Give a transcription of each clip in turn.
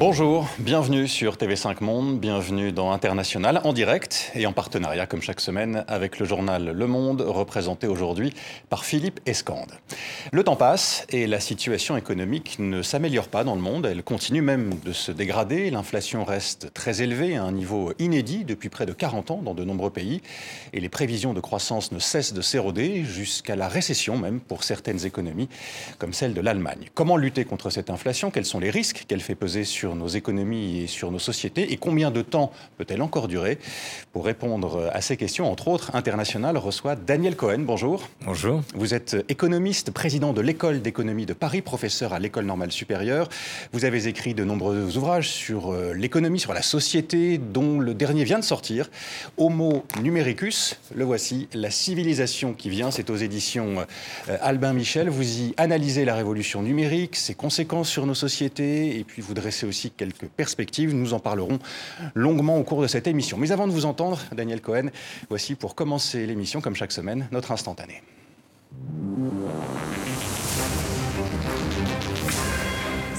Bonjour, bienvenue sur TV5 Monde, bienvenue dans International en direct et en partenariat comme chaque semaine avec le journal Le Monde représenté aujourd'hui par Philippe Escande. Le temps passe et la situation économique ne s'améliore pas dans le monde, elle continue même de se dégrader, l'inflation reste très élevée à un niveau inédit depuis près de 40 ans dans de nombreux pays et les prévisions de croissance ne cessent de s'éroder jusqu'à la récession même pour certaines économies comme celle de l'Allemagne. Comment lutter contre cette inflation? Quels sont les risques qu'elle fait peser sur nos économies et sur nos sociétés et combien de temps peut-elle encore durer Pour répondre à ces questions, entre autres, International reçoit Daniel Cohen. Bonjour. Bonjour. Vous êtes économiste, président de l'école d'économie de Paris, professeur à l'école normale supérieure. Vous avez écrit de nombreux ouvrages sur euh, l'économie, sur la société, dont le dernier vient de sortir, Homo numericus. Le voici, La civilisation qui vient. C'est aux éditions euh, Albin Michel. Vous y analysez la révolution numérique, ses conséquences sur nos sociétés, et puis vous dressez aussi quelques perspectives. Nous en parlerons longuement au cours de cette émission. Mais avant de vous entendre, Daniel Cohen, voici pour commencer l'émission, comme chaque semaine, notre instantané.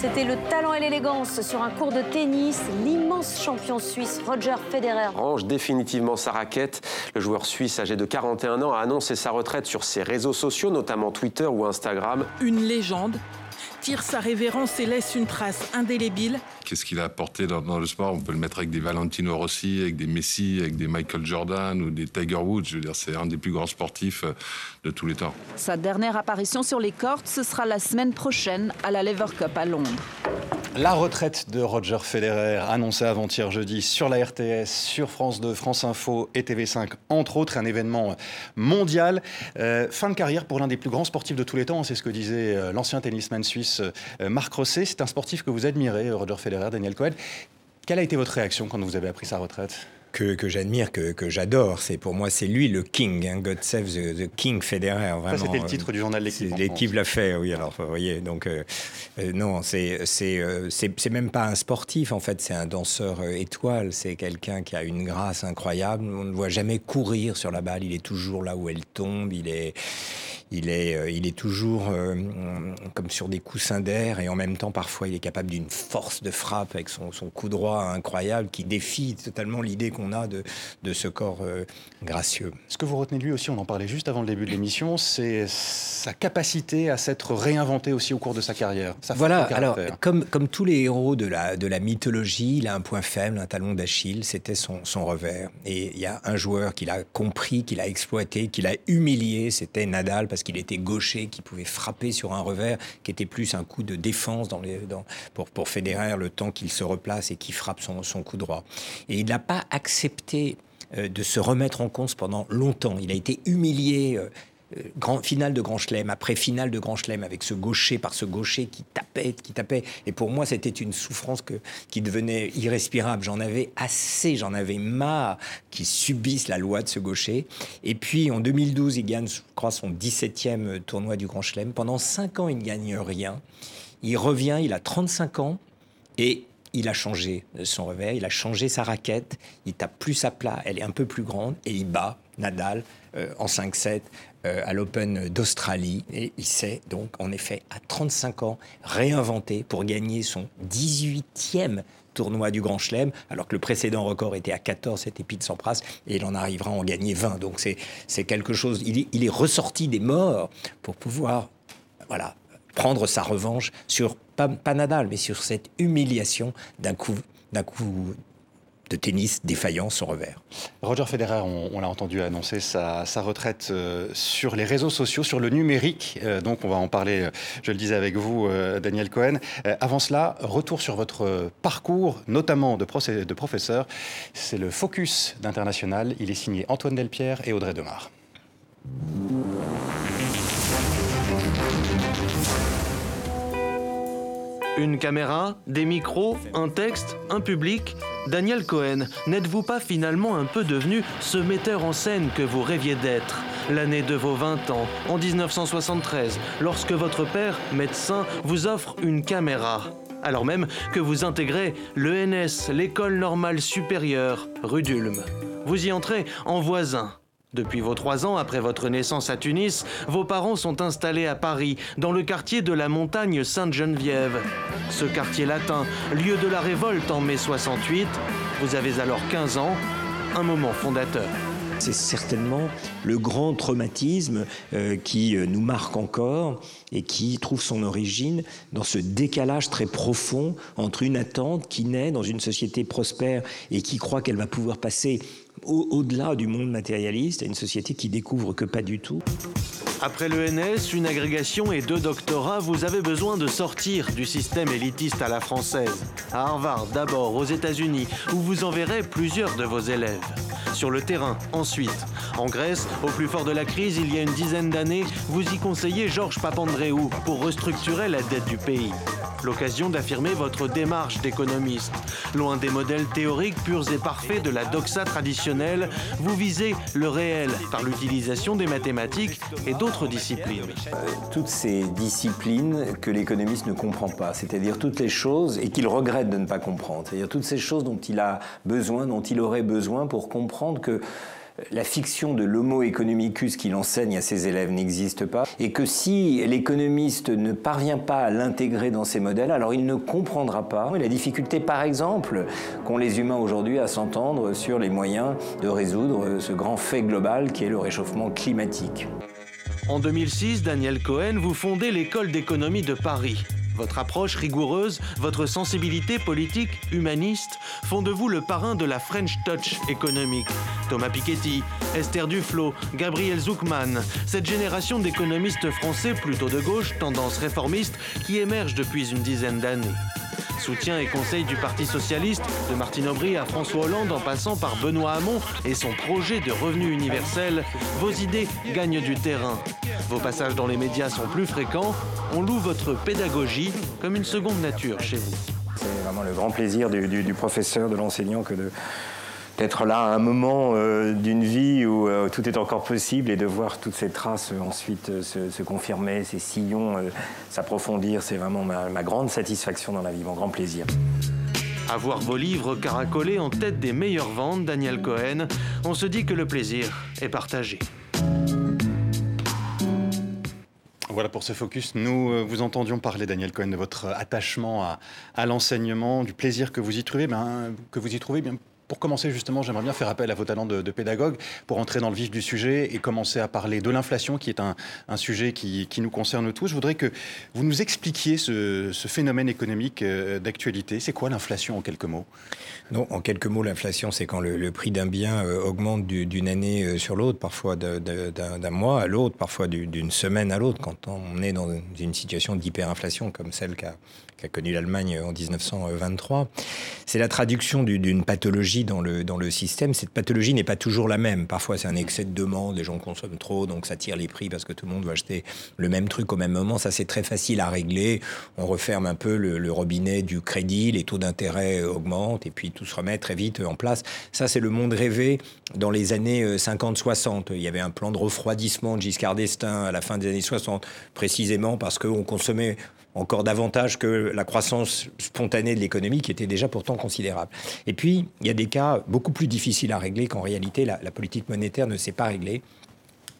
C'était le talent et l'élégance sur un cours de tennis. L'immense champion suisse Roger Federer range définitivement sa raquette. Le joueur suisse âgé de 41 ans a annoncé sa retraite sur ses réseaux sociaux, notamment Twitter ou Instagram. Une légende tire sa révérence et laisse une trace indélébile. Qu'est-ce qu'il a apporté dans, le sport? On peut le mettre avec des Valentino Rossi, avec des Messi, avec des Michael Jordan ou des Tiger Woods. Je veux dire, c'est un des plus grands sportifs euh, de tous les temps. Sa dernière apparition sur les cordes, ce sera la semaine prochaine à la Lever Cup à Londres. La retraite de Roger Federer, annoncée avant-hier jeudi sur la RTS, sur France 2, France Info et TV5, entre autres, un événement mondial. Euh, fin de carrière pour l'un des plus grands sportifs de tous les temps, c'est ce que disait euh, l'ancien tennisman suisse euh, Marc Rosset. C'est un sportif que vous admirez, Roger Federer, Daniel Cohen. Quelle a été votre réaction quand vous avez appris sa retraite? Que, que j'admire, que, que j'adore. C'est pour moi, c'est lui le king. Hein. God save the, king Federer. Vraiment. c'était le titre du journal L'équipe. L'équipe l'a fait, oui. Alors, vous voyez, donc euh, euh, non, c'est c'est euh, c'est même pas un sportif en fait. C'est un danseur étoile. C'est quelqu'un qui a une grâce incroyable. On ne voit jamais courir sur la balle. Il est toujours là où elle tombe. Il est il est, il est toujours comme sur des coussins d'air et en même temps, parfois, il est capable d'une force de frappe avec son, son coup droit incroyable qui défie totalement l'idée qu'on on a de, de ce corps euh, gracieux. Ce que vous retenez de lui aussi, on en parlait juste avant le début de l'émission, c'est sa capacité à s'être réinventé aussi au cours de sa carrière. voilà, alors comme, comme tous les héros de la, de la mythologie, il a un point faible, un talon d'Achille, c'était son, son revers. Et il y a un joueur qu'il a compris, qu'il a exploité, qu'il a humilié, c'était Nadal, parce qu'il était gaucher, qui pouvait frapper sur un revers, qui était plus un coup de défense pour, pour Federer, le temps qu'il se replace et qu'il frappe son, son coup droit. Et il n'a pas accepté euh, de se remettre en cause pendant longtemps. Il a été humilié. Grand, finale de Grand Chelem, après finale de Grand Chelem, avec ce gaucher par ce gaucher qui tapait, qui tapait. Et pour moi, c'était une souffrance que, qui devenait irrespirable. J'en avais assez, j'en avais marre qu'ils subissent la loi de ce gaucher. Et puis en 2012, il gagne, je crois, son 17e tournoi du Grand Chelem. Pendant 5 ans, il ne gagne rien. Il revient, il a 35 ans. Et il a changé son revers, il a changé sa raquette, il tape plus à plat, elle est un peu plus grande et il bat Nadal euh, en 5-7 euh, à l'Open d'Australie et il s'est donc en effet à 35 ans réinventé pour gagner son 18e tournoi du Grand Chelem, alors que le précédent record était à 14, c'était Pete Sampras, et il en arrivera à en gagner 20. Donc c'est quelque chose, il est, il est ressorti des morts pour pouvoir voilà, prendre sa revanche sur, pas, Nadal, mais sur cette humiliation d'un coup, d'un coup de tennis défaillant son revers. Roger Federer, on, l'a entendu annoncer sa, retraite euh, sur les réseaux sociaux, sur le numérique. Euh, donc on va en parler, euh, je le disais avec vous, Daniel Cohen. avant cela, retour sur votre parcours, notamment de, de professeur. C'est le focus d'International. Il est signé Antoine Delpierre et Audrey Demar. Une caméra, des micros, un texte, un public. Daniel Cohen, n'êtes-vous pas finalement un peu devenu ce metteur en scène que vous rêviez d'être? L'année de vos 20 ans, en 1973, lorsque votre père, médecin, vous offre une caméra. Alors même que vous intégrez l'ENS, l'école normale supérieure, rue d'Ulm. Vous y entrez en voisin, Depuis vos trois ans après votre naissance à Tunis, vos parents sont installés à Paris, dans le quartier de la montagne Sainte-Geneviève. Ce quartier latin, lieu de la révolte en mai 68, vous avez alors 15 ans, un moment fondateur. C'est certainement le grand traumatisme euh, qui euh, nous marque encore et qui trouve son origine dans ce décalage très profond entre une attente qui naît dans une société prospère et qui croit qu'elle va pouvoir passer au-delà du monde matérialiste à une société qui découvre que pas du tout. Après l'ENS, une agrégation et deux doctorats, vous avez besoin de sortir du système élitiste à la française. À Harvard d'abord, aux États-Unis, où vous enverrez plusieurs de vos élèves. Sur le terrain, ensuite. En Grèce, au plus fort de la crise, il y a une dizaine d'années, vous y conseillez Georges Papandréou pour restructurer la dette du pays. L'occasion d'affirmer votre démarche d'économiste. Loin des modèles théoriques purs et parfaits de la doxa traditionnelle, vous visez le réel par l'utilisation des mathématiques et d'autres disciplines. Euh, toutes ces disciplines que l'économiste ne comprend pas, c'est-à-dire toutes les choses et qu'il regrette de ne pas comprendre, c'est-à-dire toutes ces choses dont il a besoin, dont il aurait besoin pour comprendre que la fiction de l'homo economicus qu'il enseigne à ses élèves n'existe pas, et que si l'économiste ne parvient pas à l'intégrer dans ses modèles, alors il ne comprendra pas la difficulté, par exemple, qu'ont les humains aujourd'hui à s'entendre sur les moyens de résoudre ce grand fait global qui est le réchauffement climatique. En 2006, Daniel Cohen, vous fondez l'école d'économie de Paris. Votre approche rigoureuse, votre sensibilité politique, humaniste, font de vous le parrain de la French Touch économique. Thomas Piketty, Esther Duflo, Gabriel Zuckman, cette génération d'économistes français plutôt de gauche, tendance réformiste, qui émerge depuis une dizaine d'années. Soutien et conseil du Parti socialiste, de Martine Aubry à François Hollande en passant par Benoît Hamon et son projet de revenu universel, vos idées gagnent du terrain. Vos passages dans les médias sont plus fréquents, on loue votre pédagogie comme une seconde nature chez vous. C'est vraiment le grand plaisir du, du professeur, de l'enseignant que de d'être là à un moment euh, d'une vie où euh, tout est encore possible et de voir toutes ces traces euh, ensuite se, confirmer, ces sillons s'approfondir, c'est vraiment ma, ma grande satisfaction dans la vie, mon grand plaisir. Avoir vos livres caracolés en tête des meilleures ventes, Daniel Cohen, on se dit que le plaisir est partagé. Voilà pour ce focus. Nous vous entendions parler, Daniel Cohen, de votre attachement à, à l'enseignement, du plaisir que vous y trouvez, ben, que vous y trouvez bien pour commencer, justement, j'aimerais bien faire appel à vos talents de, pédagogue pour entrer dans le vif du sujet et commencer à parler de l'inflation, qui est un, sujet qui, nous concerne tous. Je voudrais que vous nous expliquiez ce, phénomène économique euh, d'actualité. C'est quoi l'inflation en quelques mots? Non, en quelques mots, l'inflation, c'est quand le, prix d'un bien euh, augmente d'une année euh, sur l'autre, parfois d'un mois à l'autre, parfois d'une semaine à l'autre, quand on est dans une situation d'hyperinflation comme celle qu'a qu'a connu l'Allemagne en 1923. C'est la traduction d'une pathologie dans le, dans le système. Cette pathologie n'est pas toujours la même. Parfois, c'est un excès de demande, les gens consomment trop, donc ça tire les prix parce que tout le monde veut acheter le même truc au même moment. Ça, c'est très facile à régler. On referme un peu le, robinet du crédit, les taux d'intérêt augmentent et puis tout se remet très vite en place. Ça, c'est le monde rêvé dans les années 50-60. Il y avait un plan de refroidissement de Giscard d'Estaing à la fin des années 60, précisément parce qu'on consommait encore davantage que la croissance spontanée de l'économie qui était déjà pourtant considérable. Et puis, il y a des cas beaucoup plus difficiles à régler qu'en réalité la, la politique monétaire ne s'est pas réglée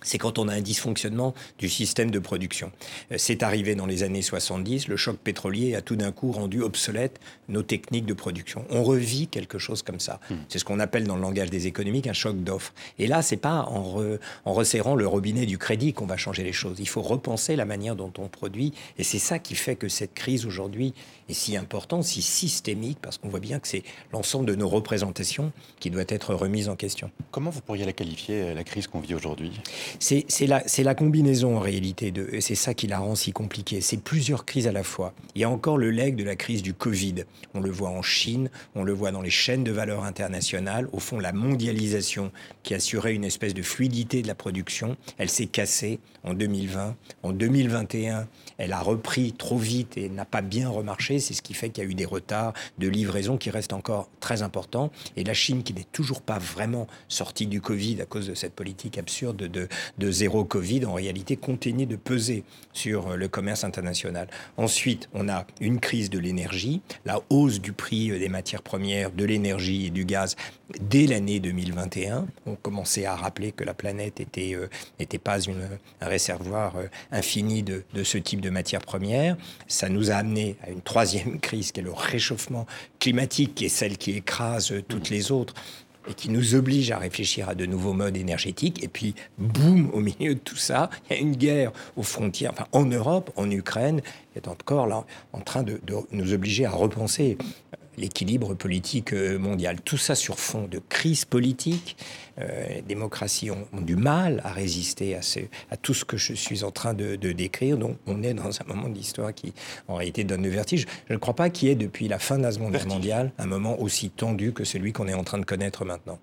c'est quand on a un dysfonctionnement du système de production. Euh, c'est arrivé dans les années 70, le choc pétrolier a tout d'un coup rendu obsolètes nos techniques de production. On revit quelque chose comme ça. Hmm. C'est ce qu'on appelle dans le langage des économiques un choc d'offres. Et là, c'est pas en, en resserrant le robinet du crédit qu'on va changer les choses. Il faut repenser la manière dont on produit. Et c'est ça qui fait que cette crise aujourd'hui est si importante, si systémique, parce qu'on voit bien que c'est l'ensemble de nos représentations qui doit être remise en question. Comment vous pourriez la qualifier, la crise qu'on vit aujourd'hui? C'est la, la, combinaison en réalité, de, c'est ça qui la rend si compliquée. C'est plusieurs crises à la fois. Il y a encore le leg de la crise du Covid. On le voit en Chine, on le voit dans les chaînes de valeur internationales. Au fond, la mondialisation qui assurait une espèce de fluidité de la production, elle s'est cassée en 2020. En 2021, elle a repris trop vite et n'a pas bien remarché. C'est ce qui fait qu'il y a eu des retards de livraison qui restent encore très importants. Et la Chine, qui n'est toujours pas vraiment sortie du Covid à cause de cette politique absurde de, zéro Covid, en réalité, continue de peser sur le commerce international. Ensuite, on a une crise de l'énergie, la hausse du prix des matières premières, de l'énergie et du gaz dès l'année 2021. On commençait à rappeler que la planète était n'était pas une, un réservoir infini de, de ce type de matières premières. Ça nous a amené à une troisième crise qui est le réchauffement climatique, qui est celle qui écrase toutes les autres et qui nous oblige à réfléchir à de nouveaux modes énergétiques. Et puis, boum, au milieu de tout ça, il y a une guerre aux frontières, enfin en Europe, en Ukraine, qui est encore là en train de nous obliger à repenser l'équilibre politique euh, mondial. Tout ça sur fond de crise politique. Euh, les démocraties ont, ont, du mal à résister à, ce, à, tout ce que je suis en train de, de décrire. Donc on est dans un moment d'histoire qui en réalité donne le vertige. Je ne crois pas qu'il y ait depuis la fin de la Seconde Guerre mondiale un moment aussi tendu que celui qu'on est en train de connaître maintenant.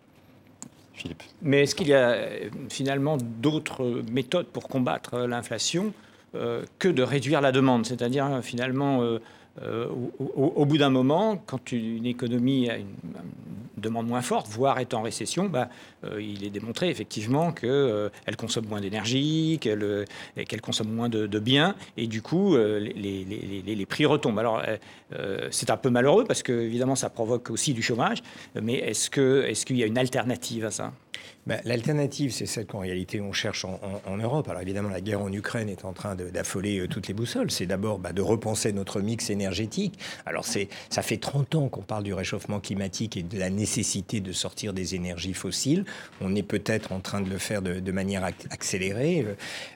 Philippe. Mais est-ce qu'il y a euh, finalement d'autres méthodes pour combattre l'inflation euh, que de réduire la demande? C'est-à-dire finalement... Euh, euh, au, bout d'un moment, quand une économie a une, demande moins forte, voire est en récession, bah, euh, il est démontré effectivement qu'elle euh, consomme moins d'énergie, qu'elle euh, consomme moins de, biens, et du coup, les, prix retombent. Alors, c'est un peu malheureux parce que, évidemment, ça provoque aussi du chômage, mais est-ce qu'il est qu'il y a une alternative à ça? Ben, L'alternative, c'est celle qu'en réalité on cherche en, Europe. Alors évidemment, la guerre en Ukraine est en train d'affoler toutes les boussoles. C'est d'abord bah, de repenser notre mix énergétique. Alors ça fait 30 ans qu'on parle du réchauffement climatique et de la nécessité de sortir des énergies fossiles. On est peut-être en train de le faire de, manière accélérée.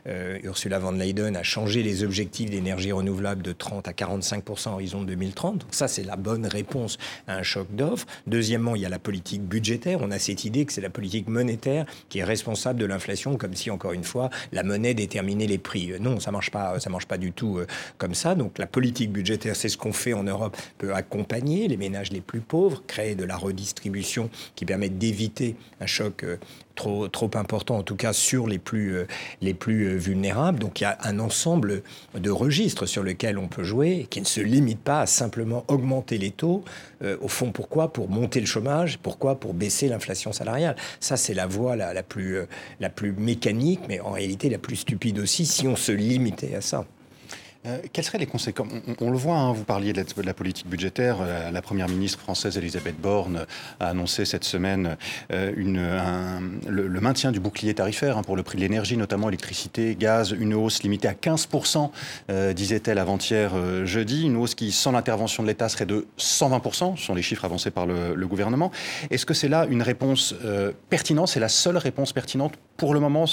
Euh, Ursula von Leyen a changé les objectifs d'énergie renouvelable de 30 à 45 à horizon 2030. Donc ça, c'est la bonne réponse à un choc d'offres. Deuxièmement, il y a la politique budgétaire. On a cette idée que c'est la politique monétaire qui est responsable de l'inflation, comme si, encore une fois, la monnaie déterminait les prix. Non, ça marche pas, ça marche pas du tout euh, comme ça. Donc la politique budgétaire, c'est ce qu'on fait en Europe, peut accompagner les ménages les plus pauvres, créer de la redistribution qui permet d'éviter un choc euh, trop, trop important, en tout cas sur les plus, euh, les plus euh, vulnérables. Donc il y a un ensemble de registres sur lesquels on peut jouer, qui ne se limite pas à simplement augmenter les taux. Euh, au fond, pourquoi? Pour monter le chômage. Pourquoi? Pour baisser l'inflation salariale. Ça, c'est la voie la, plus, la plus mécanique, mais en réalité la plus stupide aussi, si on se limitait à ça. Euh, quelles seraient les conséquences? On, le voit, hein, vous parliez de la, politique budgétaire. Euh, la première ministre française, Elisabeth Borne, a annoncé cette semaine euh, le, maintien du bouclier tarifaire hein, pour le prix de l'énergie, notamment électricité, gaz, une hausse limitée à 15%, euh, disait-elle avant-hier jeudi. Une hausse qui, sans l'intervention de l'État, serait de 120%. Ce sont les chiffres avancés par le, gouvernement. Est-ce que c'est là une réponse pertinente? C'est la seule réponse pertinente pour le moment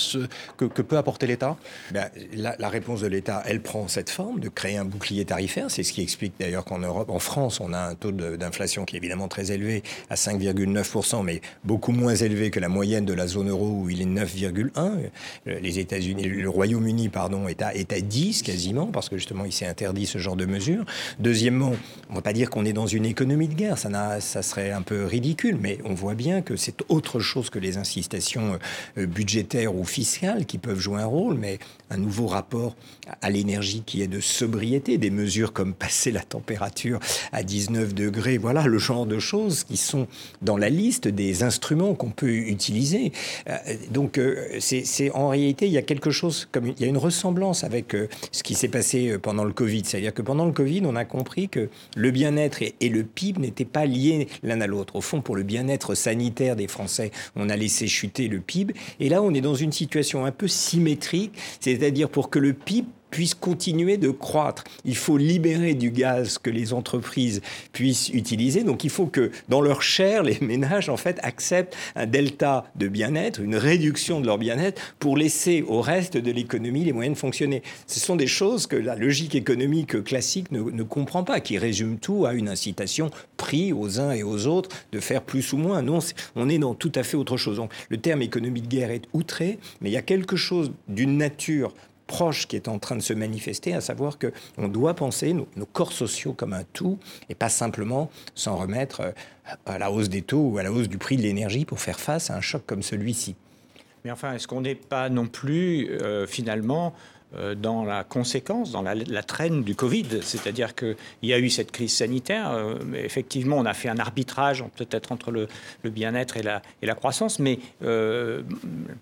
que, peut apporter l'État? Ben, la, la réponse de l'État, elle prend cette de créer un bouclier tarifaire. C'est ce qui explique d'ailleurs qu'en Europe, en France, on a un taux d'inflation qui est évidemment très élevé, à 5,9%, mais beaucoup moins élevé que la moyenne de la zone euro où il est 9,1. Les États-Unis, le Royaume-Uni, pardon, est à, est à 10 quasiment, parce que justement, il s'est interdit ce genre de mesures. Deuxièmement, on ne va pas dire qu'on est dans une économie de guerre, ça, ça serait un peu ridicule, mais on voit bien que c'est autre chose que les incitations euh, budgétaires ou fiscales qui peuvent jouer un rôle, mais un nouveau rapport à l'énergie qui est de sobriété, des mesures comme passer la température à 19 degrés, voilà le genre de choses qui sont dans la liste des instruments qu'on peut utiliser. Euh, donc euh, c'est en réalité, il y a quelque chose comme il y a une ressemblance avec euh, ce qui s'est passé pendant le Covid. C'est-à-dire que pendant le Covid, on a compris que le bien-être et, et le PIB n'étaient pas liés l'un à l'autre. Au fond, pour le bien-être sanitaire des Français, on a laissé chuter le PIB. Et là, on est dans une situation un peu symétrique, c'est-à-dire pour que le PIB puisse continuer de croître. Il faut libérer du gaz que les entreprises puissent utiliser. Donc il faut que dans leur chair, les ménages en fait acceptent un delta de bien-être, une réduction de leur bien-être pour laisser au reste de l'économie les moyens de fonctionner. Ce sont des choses que la logique économique classique ne, comprend pas, qui résume tout à une incitation prise aux uns et aux autres de faire plus ou moins. Non, on est dans tout à fait autre chose. Donc, le terme économie de guerre est outré, mais il y a quelque chose d'une nature proche qui est en train de se manifester, à savoir que on doit penser nos, corps sociaux comme un tout et pas simplement s'en remettre euh, à la hausse des taux ou à la hausse du prix de l'énergie pour faire face à un choc comme celui-ci. Mais enfin, est-ce qu'on n'est pas non plus euh, finalement euh, dans la conséquence, dans la, traîne du Covid? C'est-à-dire qu'il y a eu cette crise sanitaire. Effectivement, on a fait un arbitrage peut-être entre le, bien-être et la, croissance. Mais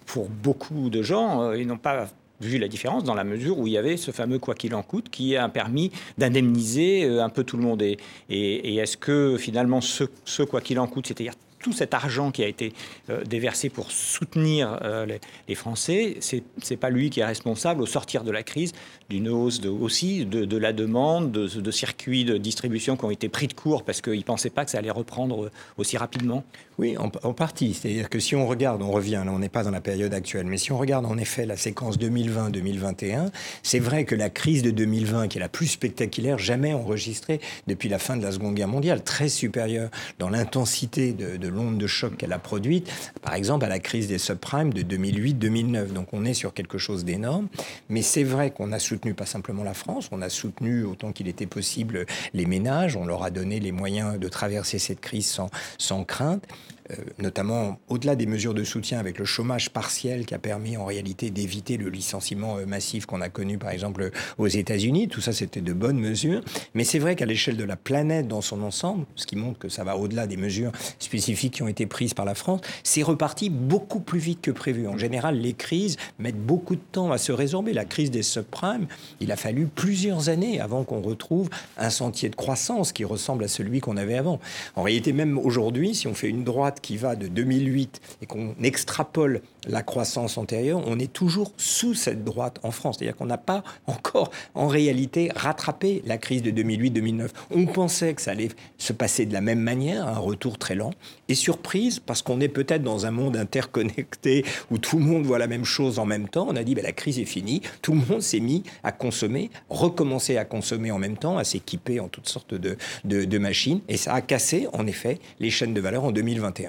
pour beaucoup de gens, ils n'ont pas vu la différence dans la mesure où il y avait ce fameux quoi qu'il en coûte qui a permis d'indemniser un peu tout le monde. Et, et, est-ce que finalement ce, ce quoi qu'il en coûte, c'est-à-dire tout cet argent qui a été euh, déversé pour soutenir euh, les, Français, c'est n'est pas lui qui est responsable au sortir de la crise d'une hausse aussi de, la demande, de, circuits de distribution qui ont été pris de court parce qu'ils ne pensaient pas que ça allait reprendre aussi rapidement Oui, en, partie. C'est-à-dire que si on regarde, on revient, là on n'est pas dans la période actuelle, mais si on regarde en effet la séquence 2020-2021, c'est vrai que la crise de 2020, qui est la plus spectaculaire jamais enregistrée depuis la fin de la Seconde Guerre mondiale, très supérieure dans l'intensité de de l'onde de choc qu'elle a produite, par exemple à la crise des subprimes de 2008-2009. Donc on est sur quelque chose d'énorme. Mais c'est vrai qu'on a soutenu pas simplement la France, on a soutenu autant qu'il était possible les ménages, on leur a donné les moyens de traverser cette crise sans, sans crainte. Euh, notamment au-delà des mesures de soutien avec le chômage partiel qui a permis en réalité d'éviter le licenciement euh, massif qu'on a connu par exemple aux États-Unis. Tout ça, c'était de bonnes mesures. Mais c'est vrai qu'à l'échelle de la planète dans son ensemble, ce qui montre que ça va au-delà des mesures spécifiques qui ont été prises par la France, c'est reparti beaucoup plus vite que prévu. En général, les crises mettent beaucoup de temps à se résorber. La crise des subprimes, il a fallu plusieurs années avant qu'on retrouve un sentier de croissance qui ressemble à celui qu'on avait avant. En réalité, même aujourd'hui, si on fait une droite qui va de 2008 et qu'on extrapole la croissance antérieure, on est toujours sous cette droite en France. C'est-à-dire qu'on n'a pas encore, en réalité, rattrapé la crise de 2008-2009. On pensait que ça allait se passer de la même manière, un retour très lent. Et surprise, parce qu'on est peut-être dans un monde interconnecté où tout le monde voit la même chose en même temps, on a dit ben, la crise est finie, tout le monde s'est mis à consommer, recommencer à consommer en même temps, à s'équiper en toutes sortes de machines. Et ça a cassé, en effet, les chaînes de valeur en 2021.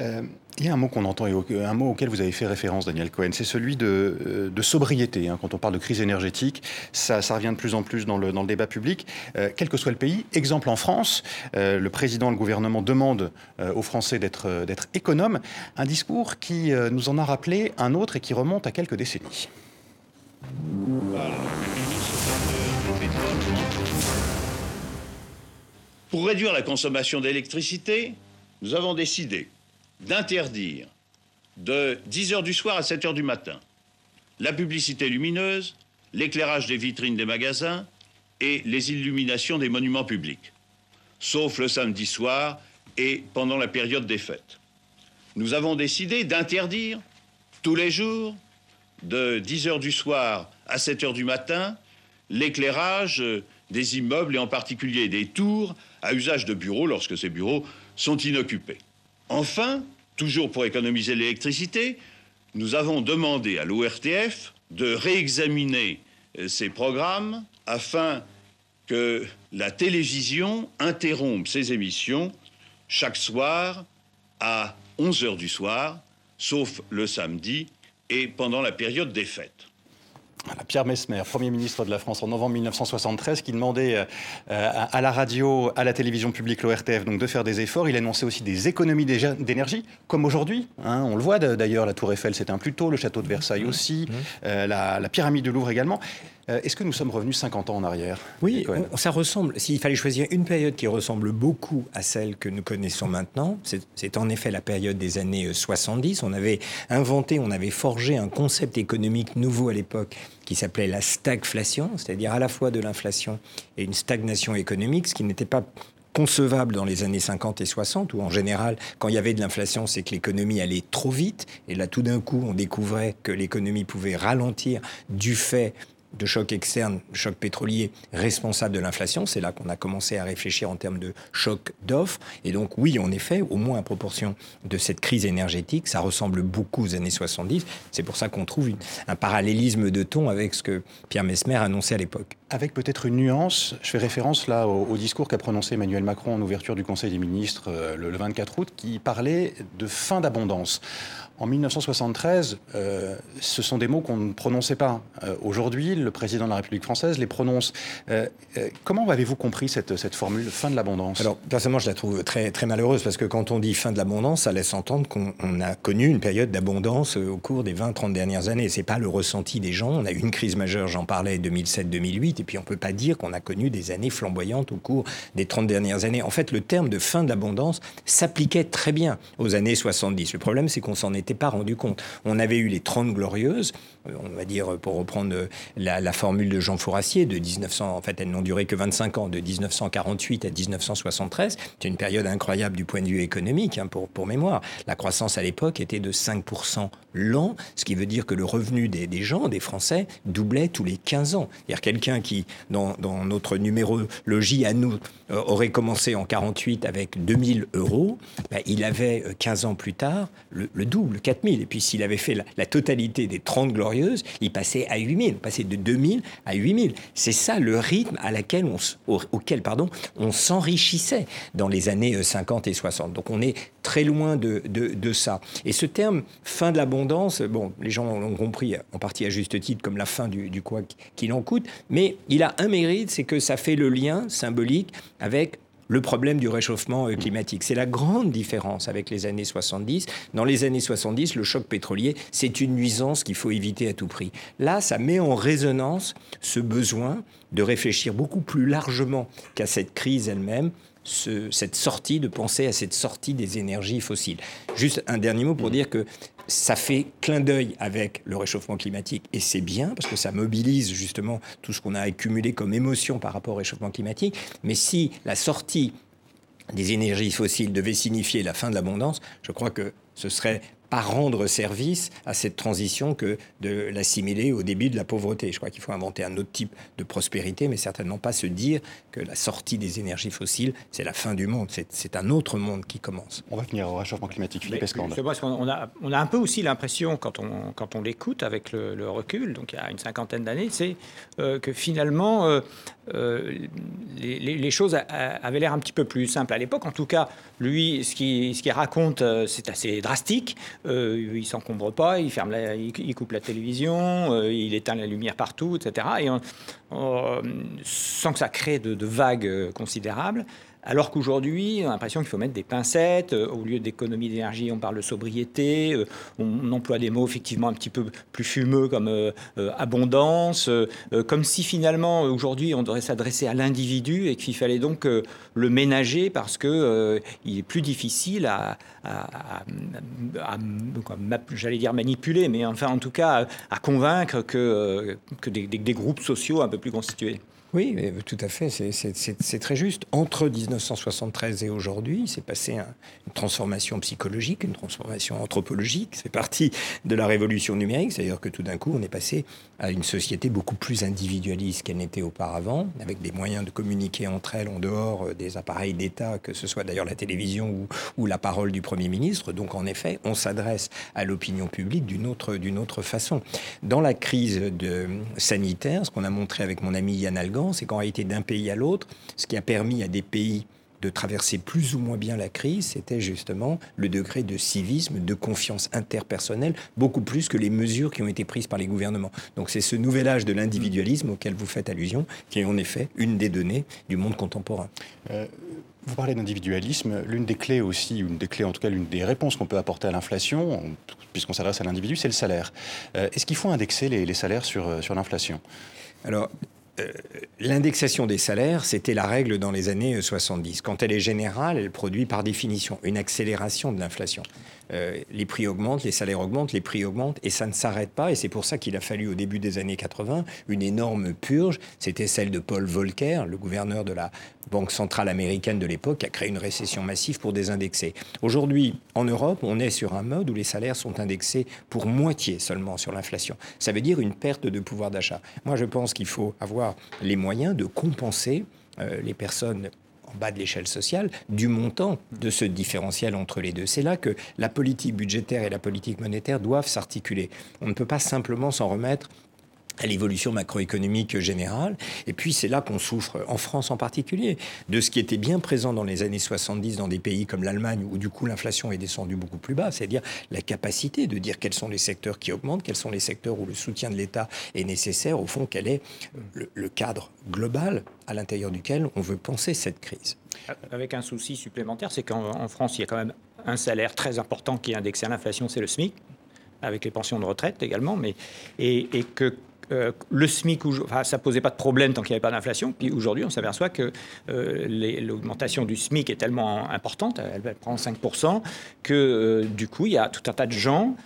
Euh, il y a un mot qu'on entend un mot auquel vous avez fait référence, Daniel Cohen, c'est celui de, euh, sobriété. Hein. Quand on parle de crise énergétique, ça, revient de plus en plus dans le, débat public. Euh, quel que soit le pays, exemple en France, le président, le gouvernement demande aux Français d'être économes. Un discours qui nous en a rappelé un autre et qui remonte à quelques décennies. Pour réduire la consommation d'électricité, nous avons décidé d'interdire de 10 heures du soir à 7 heures du matin la publicité lumineuse, l'éclairage des vitrines des magasins et les illuminations des monuments publics, sauf le samedi soir et pendant la période des fêtes. Nous avons décidé d'interdire tous les jours, de 10 heures du soir à 7 heures du matin, l'éclairage des immeubles et en particulier des tours à usage de bureaux lorsque ces bureaux sont inoccupés. Enfin, toujours pour économiser l'électricité, nous avons demandé à l'ORTF de réexaminer euh, ces programmes afin que la télévision interrompe ses émissions chaque soir à 11 heures du soir, sauf le samedi et pendant la période des fêtes. Pierre Mesmer, Premier ministre de la France en novembre 1973, qui demandait euh, à la radio, à la télévision publique, l'ORTF, donc de faire des efforts. Il annonçait aussi des économies d'énergie, comme aujourd'hui. Hein. on le voit d'ailleurs, la Tour Eiffel un plus tôt, le château de Versailles mmh. aussi, mmh. Euh, la, pyramide du Louvre également. Euh, est-ce que nous sommes revenus 50 ans en arrière Oui, ça ressemble. S'il fallait choisir une période qui ressemble beaucoup à celle que nous connaissons maintenant, c'est en effet la période des années 70. On avait inventé, on avait forgé un concept économique nouveau à l'époque qui s'appelait la stagflation, c'est-à-dire à la fois de l'inflation et une stagnation économique, ce qui n'était pas concevable dans les années 50 et 60, où en général, quand il y avait de l'inflation, c'est que l'économie allait trop vite. Et là, tout d'un coup, on découvrait que l'économie pouvait ralentir du fait de choc externe, choc pétrolier responsable de l'inflation. C'est là qu'on a commencé à réfléchir en termes de choc d'offres. Et donc oui, en effet, au moins à proportion de cette crise énergétique, ça ressemble beaucoup aux années 70. C'est pour ça qu'on trouve un parallélisme de ton avec ce que Pierre Mesmer annonçait à l'époque. Avec peut-être une nuance, je fais référence là au, discours qu'a prononcé Emmanuel Macron en ouverture du Conseil des ministres euh, le, le 24 août, qui parlait de fin d'abondance. En 1973, euh, ce sont des mots qu'on ne prononçait pas. Euh, aujourd'hui, le président de la République française les prononce. Euh, comment avez-vous compris cette, cette formule fin de l'abondance? Alors, personnellement, je la trouve très, très malheureuse parce que quand on dit fin de l'abondance, ça laisse entendre qu'on a connu une période d'abondance au cours des 20-30 dernières années. C'est pas le ressenti des gens. On a eu une crise majeure, j'en parlais, 2007-2008, et puis on peut pas dire qu'on a connu des années flamboyantes au cours des 30 dernières années. En fait, le terme de fin de l'abondance s'appliquait très bien aux années 70. Le problème, c'est qu'on s'en était pas rendu compte. On avait eu les 30 glorieuses, on va dire, pour reprendre euh, la, formule de Jean Fourassier, de 1900, en fait, elles n'ont duré que 25 ans, de 1948 à 1973. C'est une période incroyable du point de vue économique, hein, pour, pour mémoire. La croissance à l'époque était de 5% l'an, ce qui veut dire que le revenu des, des, gens, des Français, doublait tous les 15 ans. C'est-à-dire quelqu'un qui, dans, dans, notre numérologie à nous, euh, aurait commencé en 48 avec 2000 euros, ben, il avait 15 ans plus tard le, le double, 4000. Et puis s'il avait fait la, la totalité des 30 glorieuses, il passait à 8000, passait de 2000 à 8000. C'est ça le rythme à laquelle on, auquel pardon, on s'enrichissait dans les années 50 euh, et 60. Donc on est très loin de, de, ça. Et ce terme fin de l'abondance, bon, les gens l'ont compris en partie à juste titre comme la fin du, du quoi qu'il en coûte, mais il a un mérite, c'est que ça fait le lien symbolique avec le problème du réchauffement euh, climatique. C'est la grande différence avec les années 70. Dans les années 70, le choc pétrolier, c'est une nuisance qu'il faut éviter à tout prix. Là, ça met en résonance ce besoin de réfléchir beaucoup plus largement qu'à cette crise elle-même cette sortie, de penser à cette sortie des énergies fossiles. Juste un dernier mot pour dire que ça fait clin d'œil avec le réchauffement climatique et c'est bien parce que ça mobilise justement tout ce qu'on a accumulé comme émotion par rapport au réchauffement climatique. Mais si la sortie des énergies fossiles devait signifier la fin de l'abondance, je crois que ce serait pas rendre service à cette transition que de l'assimiler au début de la pauvreté. Je crois qu'il faut inventer un autre type de prospérité, mais certainement pas se dire que la sortie des énergies fossiles, c'est la fin du monde. C'est un autre monde qui commence. On va finir au réchauffement climatique. Philippe Escande. On a, on a un peu aussi l'impression, quand on, quand on l'écoute avec le, recul, donc il y a une cinquantaine d'années, c'est euh, que finalement, euh, euh, les, les, choses avaient l'air un petit peu plus simples. À l'époque, en tout cas, lui, ce qu'il ce qui raconte, c'est assez drastique. Euh, il s'encombre pas, il ferme, il, coupe la télévision, euh, il éteint la lumière partout, etc. Et sans que ça crée de vagues considérables. Alors qu'aujourd'hui, on a l'impression qu'il faut mettre des pincettes. Euh, au lieu d'économie d'énergie, on parle de sobriété. Euh, on, emploie des mots effectivement un petit peu plus fumeux comme euh, abondance. comme si finalement, aujourd'hui, on devrait s'adresser à l'individu et qu'il fallait donc le ménager parce qu'il est plus difficile à, j'allais dire manipuler, mais enfin en tout cas à, convaincre que, des groupes sociaux un peu plus constitués. Oui, tout à fait, c'est très juste. Entre 1973 et aujourd'hui, c'est passé une transformation psychologique, une transformation anthropologique. C'est parti de la révolution numérique, c'est-à-dire que tout d'un coup, on est passé à une société beaucoup plus individualiste qu'elle n'était auparavant, avec des moyens de communiquer entre elles en dehors euh, des appareils d'État, que ce soit d'ailleurs la télévision ou, la parole du Premier ministre. Donc, en effet, on s'adresse à l'opinion publique d'une autre, autre façon. Dans la crise sanitaire, ce qu'on a montré avec mon ami Yann Algan, c'est qu'en réalité, d'un pays à l'autre, ce qui a permis à des pays de traverser plus ou moins bien la crise, c'était justement le degré de civisme, de confiance interpersonnelle, beaucoup plus que les mesures qui ont été prises par les gouvernements. Donc c'est ce nouvel âge de l'individualisme auquel vous faites allusion, qui est en effet une des données du monde contemporain. Euh, vous parlez d'individualisme. L'une des clés aussi, une des clés, en tout cas l'une des réponses qu'on peut apporter à l'inflation, puisqu'on s'adresse à l'individu, c'est le salaire. Euh, est-ce qu'il faut indexer les, les salaires sur, euh, sur l'inflation? Alors, l'indexation des salaires, c'était la règle dans les années 70. Quand elle est générale, elle produit par définition une accélération de l'inflation. Euh, les prix augmentent, les salaires augmentent, les prix augmentent, et ça ne s'arrête pas. Et c'est pour ça qu'il a fallu, au début des années 80, une énorme purge. C'était celle de Paul Volcker, le gouverneur de la Banque centrale américaine de l'époque, qui a créé une récession massive pour désindexer. Aujourd'hui, en Europe, on est sur un mode où les salaires sont indexés pour moitié seulement sur l'inflation. Ça veut dire une perte de pouvoir d'achat. Moi, je pense qu'il faut avoir les moyens de compenser euh, les personnes en bas de l'échelle sociale du montant de ce différentiel entre les deux. C'est là que la politique budgétaire et la politique monétaire doivent s'articuler. On ne peut pas simplement s'en remettre à l'évolution macroéconomique générale. Et puis c'est là qu'on souffre, en France en particulier, de ce qui était bien présent dans les années 70 dans des pays comme l'Allemagne, où du coup l'inflation est descendue beaucoup plus bas, c'est-à-dire la capacité de dire quels sont les secteurs qui augmentent, quels sont les secteurs où le soutien de l'État est nécessaire, au fond, quel est le, cadre global à l'intérieur duquel on veut penser cette crise. Avec un souci supplémentaire, c'est qu'en France, il y a quand même un salaire très important qui est indexé à l'inflation, c'est le SMIC avec les pensions de retraite également, mais, et que euh, le SMIC, enfin, ça posait pas de problème tant qu'il n'y avait pas d'inflation. Puis aujourd'hui, on s'aperçoit que euh, l'augmentation du SMIC est tellement importante, elle, prend 5%, que euh, du coup, il y a tout un tas de gens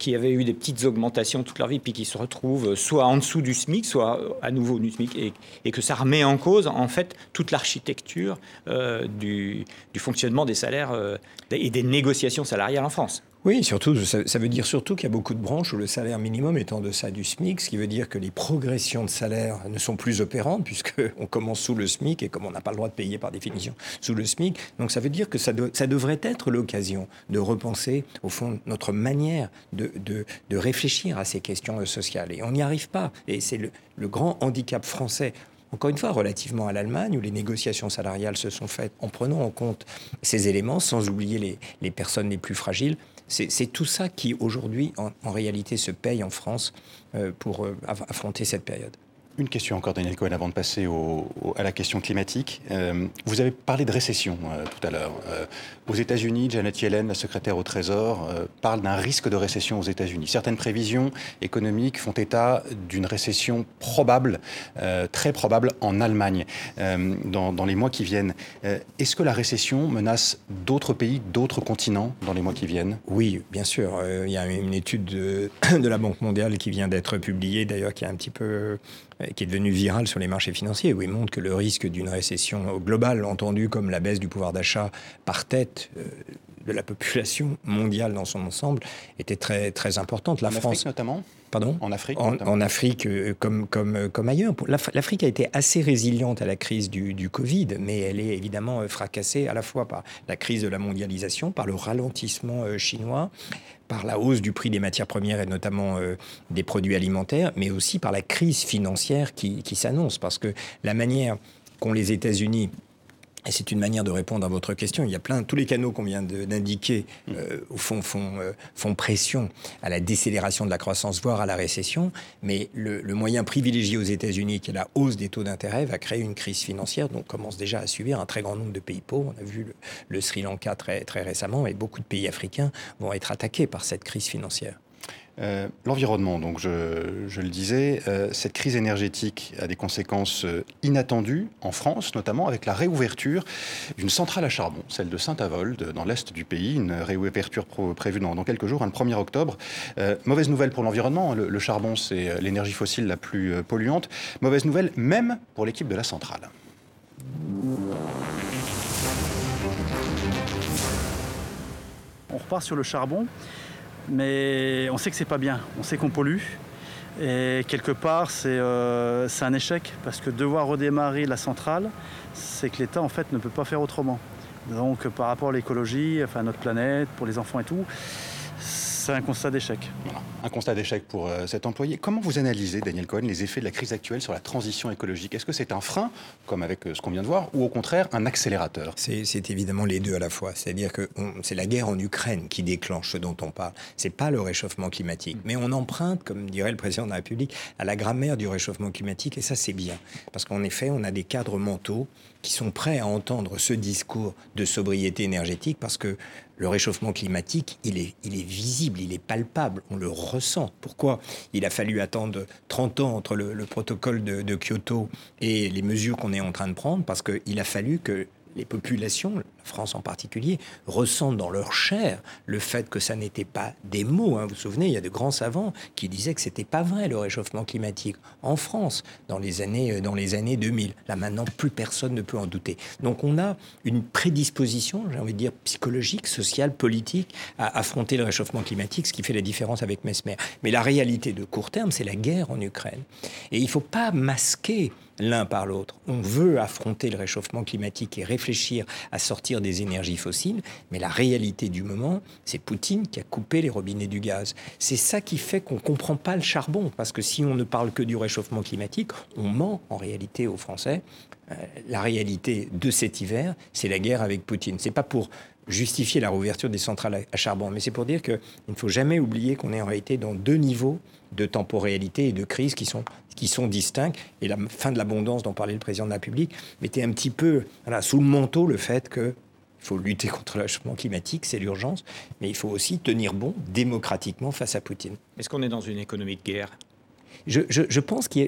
qui avaient eu des petites augmentations toute leur vie, puis qui se retrouvent soit en dessous du SMIC, soit à nouveau du SMIC, et, que ça remet en cause, en fait, toute l'architecture du, fonctionnement des salaires et des négociations salariales en France. Oui, surtout, ça, veut dire surtout qu'il y a beaucoup de branches où le salaire minimum est en deçà du SMIC, ce qui veut dire que les progressions de salaire ne sont plus opérantes, puisqu'on commence sous le SMIC, et comme on n'a pas le droit de payer par définition sous le SMIC, donc ça veut dire que ça, ça devrait être l'occasion de repenser, au fond, notre manière de, de, de, réfléchir à ces questions sociales. Et on n'y arrive pas. Et c'est le, le grand handicap français encore une fois, relativement à l'Allemagne, où les négociations salariales se sont faites en prenant en compte ces éléments, sans oublier les, les personnes les plus fragiles, c'est tout ça qui, aujourd'hui, en, réalité, se paye en France euh, pour euh, affronter cette période. Une question encore, Daniel Cohen, avant de passer à la question climatique. Euh, vous avez parlé de récession euh, tout à l'heure. Euh, aux États-Unis, Janet Yellen, la secrétaire au Trésor, parle d'un risque de récession aux États-Unis. Certaines prévisions économiques font état d'une récession probable, très probable en Allemagne dans, les mois qui viennent. Est-ce que la récession menace d'autres pays, d'autres continents dans les mois qui viennent? Oui, bien sûr. Il y a une étude de, la Banque mondiale qui vient d'être publiée, d'ailleurs, qui est un petit peu qui est devenu viral sur les marchés financiers, où il montre que le risque d'une récession globale, entendu comme la baisse du pouvoir d'achat par tête euh, de la population mondiale dans son ensemble, était très, très importante. La en France, Afrique notamment Pardon En Afrique En, Afrique, euh, comme, comme, comme ailleurs. L'Afrique a été assez résiliente à la crise du, du, Covid, mais elle est évidemment fracassée à la fois par la crise de la mondialisation, par le ralentissement chinois, par la hausse du prix des matières premières et notamment euh, des produits alimentaires, mais aussi par la crise financière qui, qui s'annonce. Parce que la manière qu'ont les États-Unis et c'est une manière de répondre à votre question. Il y a plein, tous les canaux qu'on vient d'indiquer, mm. euh, au fond, font, euh, font, pression à la décélération de la croissance, voire à la récession. Mais le, le moyen privilégié aux États-Unis, qui est la hausse des taux d'intérêt, va créer une crise financière dont commence déjà à subir un très grand nombre de pays pauvres. On a vu le, le Sri Lanka très, très récemment, et beaucoup de pays africains vont être attaqués par cette crise financière. Euh, l'environnement, donc je, le disais, euh, cette crise énergétique a des conséquences euh, inattendues en France, notamment avec la réouverture d'une centrale à charbon, celle de Saint-Avold, dans l'est du pays, une réouverture prévue dans, quelques jours, le 1er octobre. mauvaise nouvelle pour l'environnement, le, le, charbon c'est l'énergie fossile la plus polluante. Mauvaise nouvelle même pour l'équipe de la centrale. On repart sur le charbon mais on sait que c'est pas bien, on sait qu'on pollue. Et quelque part, euh, c'est un échec parce que devoir redémarrer la centrale, c'est que l'État en fait ne peut pas faire autrement. Donc par rapport à l'écologie, enfin à notre planète, pour les enfants et tout, c'est un constat d'échec. Un constat d'échec pour euh, cet employé. Comment vous analysez, Daniel Cohen, les effets de la crise actuelle sur la transition écologique? Est-ce que c'est un frein, comme avec euh, ce qu'on vient de voir, ou au contraire un accélérateur? C'est évidemment les deux à la fois. C'est-à-dire que c'est la guerre en Ukraine qui déclenche ce dont on parle. C'est pas le réchauffement climatique. Mais on emprunte, comme dirait le président de la République, à la grammaire du réchauffement climatique, et ça c'est bien. Parce qu'en effet, on a des cadres mentaux qui sont prêts à entendre ce discours de sobriété énergétique parce que le réchauffement climatique, il est, il est visible, il est palpable, on le ressent. Pourquoi il a fallu attendre 30 ans entre le, protocole de, de Kyoto et les mesures qu'on est en train de prendre? Parce qu'il a fallu que les populations, France en particulier, ressentent dans leur chair le fait que ça n'était pas des mots. Hein. Vous vous souvenez, il y a de grands savants qui disaient que c'était pas vrai le réchauffement climatique en France dans les années euh, dans les années 2000. Là maintenant, plus personne ne peut en douter. Donc on a une prédisposition, j'ai envie de dire psychologique, sociale, politique, à affronter le réchauffement climatique, ce qui fait la différence avec Mesmer. Mais la réalité de court terme, c'est la guerre en Ukraine. Et il ne faut pas masquer l'un par l'autre. On veut affronter le réchauffement climatique et réfléchir à sortir des énergies fossiles, mais la réalité du moment, c'est Poutine qui a coupé les robinets du gaz. C'est ça qui fait qu'on ne comprend pas le charbon, parce que si on ne parle que du réchauffement climatique, on ment en réalité aux Français. Euh, la réalité de cet hiver, c'est la guerre avec Poutine. C'est pas pour justifier la réouverture des centrales à charbon. Mais c'est pour dire qu'il ne faut jamais oublier qu'on est en réalité dans deux niveaux de temporalité et de crise qui sont, qui sont distincts. Et la fin de l'abondance dont parlait le président de la République mettait un petit peu sous le manteau le fait que il faut lutter contre le changement climatique, c'est l'urgence, mais il faut aussi tenir bon démocratiquement face à Poutine. Est-ce qu'on est dans une économie de guerre? Je, pense que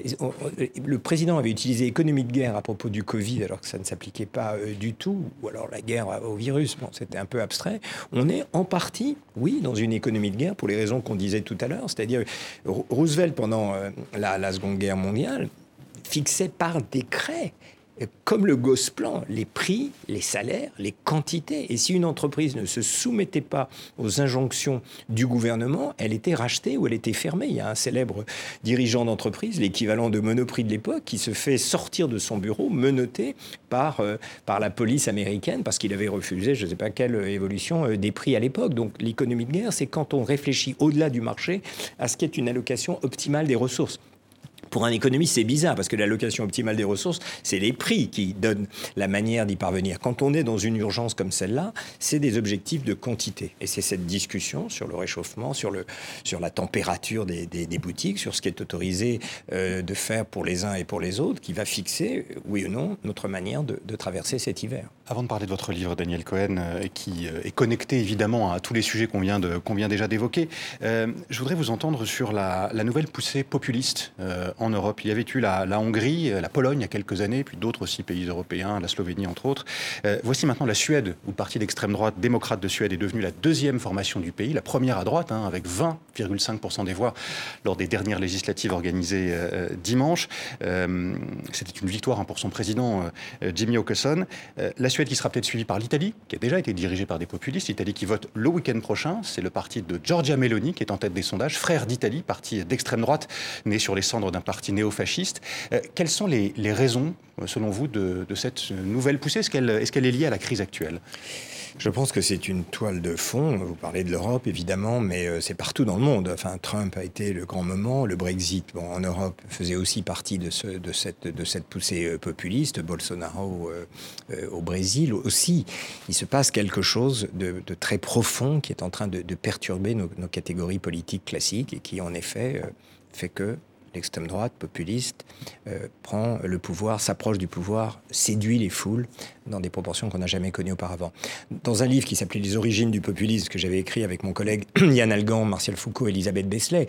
le président avait utilisé économie de guerre à propos du Covid, alors que ça ne s'appliquait pas euh, du tout, ou alors la guerre au virus, c'était un peu abstrait. On est en partie, oui, dans une économie de guerre pour les raisons qu'on disait tout à l'heure, c'est-à-dire Roosevelt pendant euh, la Seconde Guerre mondiale fixait par décret comme le Gosplan, les prix, les salaires, les quantités. Et si une entreprise ne se soumettait pas aux injonctions du gouvernement, elle était rachetée ou elle était fermée. Il y a un célèbre dirigeant d'entreprise, l'équivalent de Monoprix de l'époque, qui se fait sortir de son bureau, menotté par, euh, par la police américaine parce qu'il avait refusé, je ne sais pas quelle évolution euh, des prix à l'époque. Donc l'économie de guerre, c'est quand on réfléchit au-delà du marché à ce qui est une allocation optimale des ressources. Pour un économiste, c'est bizarre parce que l'allocation optimale des ressources, c'est les prix qui donnent la manière d'y parvenir. Quand on est dans une urgence comme celle-là, c'est des objectifs de quantité. Et c'est cette discussion sur le réchauffement, sur, le, la température des, des, boutiques, sur ce qui est autorisé euh, de faire pour les uns et pour les autres, qui va fixer, oui ou non, notre manière de, de traverser cet hiver. Avant de parler de votre livre, Daniel Cohen, euh, qui euh, est connecté évidemment à tous les sujets qu'on vient, déjà d'évoquer, je voudrais vous entendre sur la, nouvelle poussée populiste en Europe. Il y avait eu la, Hongrie, la Pologne il y a quelques années, puis d'autres aussi pays européens, la Slovénie entre autres. Euh, voici maintenant la Suède, où le parti d'extrême droite démocrate de Suède est devenu la deuxième formation du pays, la première à droite, hein, avec 20,5% des voix lors des dernières législatives organisées euh, euh, dimanche. C'était une victoire hein, pour son président Jimmy Åkesson. Suède qui sera peut-être suivie par l'Italie, qui a déjà été dirigée par des populistes. L'Italie qui vote le week-end prochain, c'est le parti de Giorgia Meloni qui est en tête des sondages, frère d'Italie, parti d'extrême droite, né sur les cendres d'un parti néo-fasciste. Euh, quelles sont les, raisons, euh, selon vous, de, cette nouvelle poussée? Est-ce qu'elle est, est liée à la crise actuelle? Je pense que c'est une toile de fond. Vous parlez de l'Europe, évidemment, mais euh, c'est partout dans le monde. Enfin, Trump a été le grand moment. Le Brexit, bon, en Europe, faisait aussi partie de, ce, de, cette, poussée populiste. Bolsonaro au Brésil aussi. Il se passe quelque chose de, très profond qui est en train de, perturber nos, catégories politiques classiques et qui, en effet, fait que l'extrême droite populiste euh, prend le pouvoir, s'approche du pouvoir, séduit les foules dans des proportions qu'on n'a jamais connues auparavant. Dans un livre qui s'appelait Les origines du populisme, que j'avais écrit avec mon collègue Yann Algan, Martial Foucault, Elisabeth Besselet,